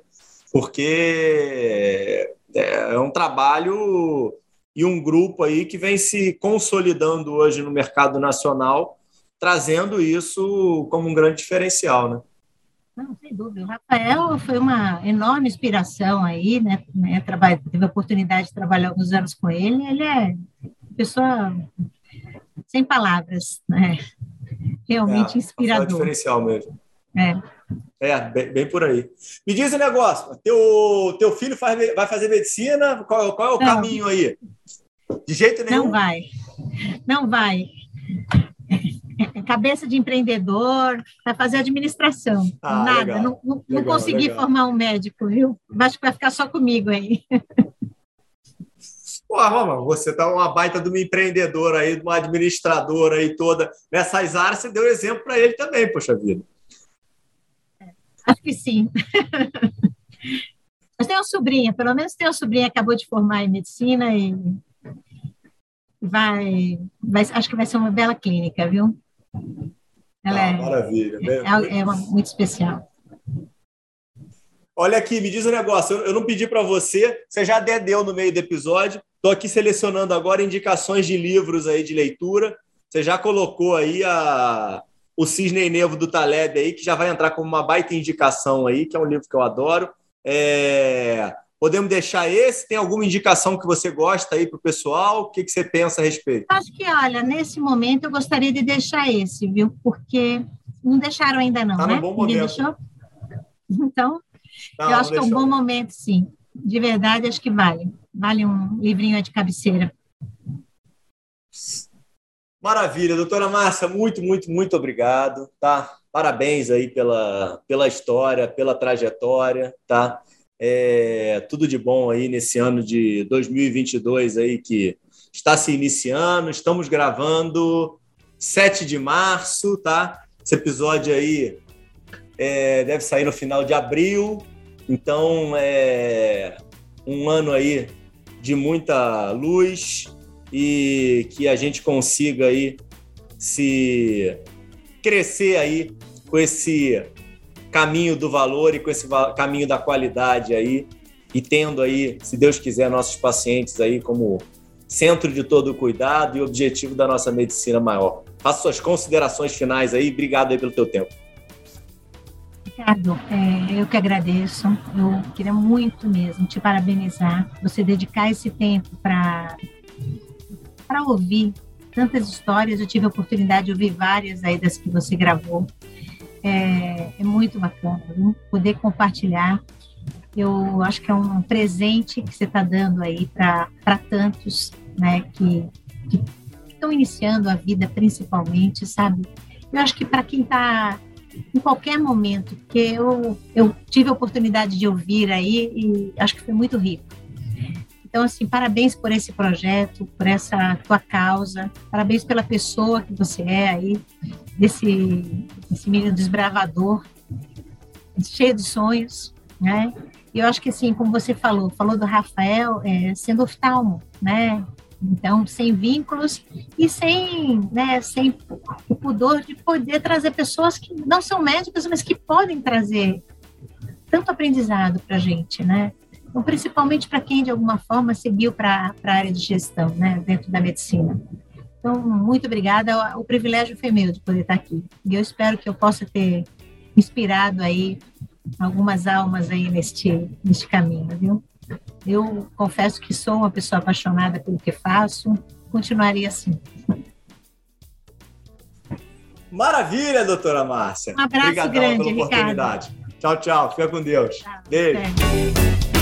Porque é, é um trabalho e um grupo aí que vem se consolidando hoje no mercado nacional, trazendo isso como um grande diferencial, né? Não, sem dúvida. O Rafael foi uma enorme inspiração aí, né? né trabalho, teve a oportunidade de trabalhar alguns anos com ele. Ele é pessoa sem palavras, né? Realmente é, inspirador. É diferencial mesmo. É. É, bem, bem, por aí. Me diz um negócio: teu, teu filho faz, vai fazer medicina? Qual, qual é o Não. caminho aí? De jeito nenhum. Não vai. Não vai. É cabeça de empreendedor, vai fazer administração. Ah, Nada, legal. não, não, legal, não consegui legal. formar um médico, viu? Acho que vai ficar só comigo aí. Pô, Roma, você tá uma baita de uma empreendedora aí, de uma administradora aí toda. Nessas áreas, você deu exemplo para ele também, poxa vida. Acho que sim. Mas tem uma sobrinha, pelo menos tem uma sobrinha que acabou de formar em medicina e vai, vai acho que vai ser uma bela clínica, viu? Ela ah, é, maravilha. É, é uma, muito especial. Olha aqui, me diz um negócio. Eu, eu não pedi para você, você já deu no meio do episódio. Estou aqui selecionando agora indicações de livros aí de leitura. Você já colocou aí a, o Cisne Nevo do Taleb aí, que já vai entrar como uma baita indicação aí, que é um livro que eu adoro. É... Podemos deixar esse? Tem alguma indicação que você gosta aí para o pessoal? O que, que você pensa a respeito? Acho que, olha, nesse momento eu gostaria de deixar esse, viu? Porque não deixaram ainda não, tá né? Bom Ninguém deixou? Então, não, eu acho que é um bom momento, sim. De verdade, acho que vale. Vale um livrinho de cabeceira. Maravilha, doutora Márcia, muito, muito, muito obrigado, tá? Parabéns aí pela, pela história, pela trajetória, tá? É, tudo de bom aí nesse ano de 2022 aí que está se iniciando. Estamos gravando 7 de março, tá? Esse episódio aí é, deve sair no final de abril. Então é um ano aí de muita luz e que a gente consiga aí se crescer aí com esse caminho do valor e com esse caminho da qualidade aí, e tendo aí, se Deus quiser, nossos pacientes aí como centro de todo o cuidado e objetivo da nossa medicina maior. Faça suas considerações finais aí, obrigado aí pelo teu tempo. Ricardo, é, eu que agradeço, eu queria muito mesmo te parabenizar, você dedicar esse tempo para para ouvir tantas histórias, eu tive a oportunidade de ouvir várias aí das que você gravou, é, é muito bacana, viu? poder compartilhar. Eu acho que é um presente que você está dando aí para tantos, né, que, estão iniciando a vida principalmente, sabe? Eu acho que para quem está em qualquer momento, porque eu, eu tive a oportunidade de ouvir aí e acho que foi muito rico. Então, assim, parabéns por esse projeto, por essa tua causa, parabéns pela pessoa que você é aí, desse, desse menino desbravador, cheio de sonhos, né? E eu acho que, assim, como você falou, falou do Rafael é, sendo oftalmo, né? Então, sem vínculos e sem, né, sem o pudor de poder trazer pessoas que não são médicas, mas que podem trazer tanto aprendizado para a gente, né? Então, principalmente para quem, de alguma forma, seguiu para a área de gestão, né, dentro da medicina. Então, muito obrigada. O privilégio foi meu de poder estar aqui. E eu espero que eu possa ter inspirado aí algumas almas aí neste, neste caminho, viu? Eu confesso que sou uma pessoa apaixonada pelo que faço, continuaria assim. Maravilha, doutora Márcia. Um abraço Obrigadão grande, pela Ricardo. oportunidade. Tchau, tchau. Fica com Deus. Beijo. É.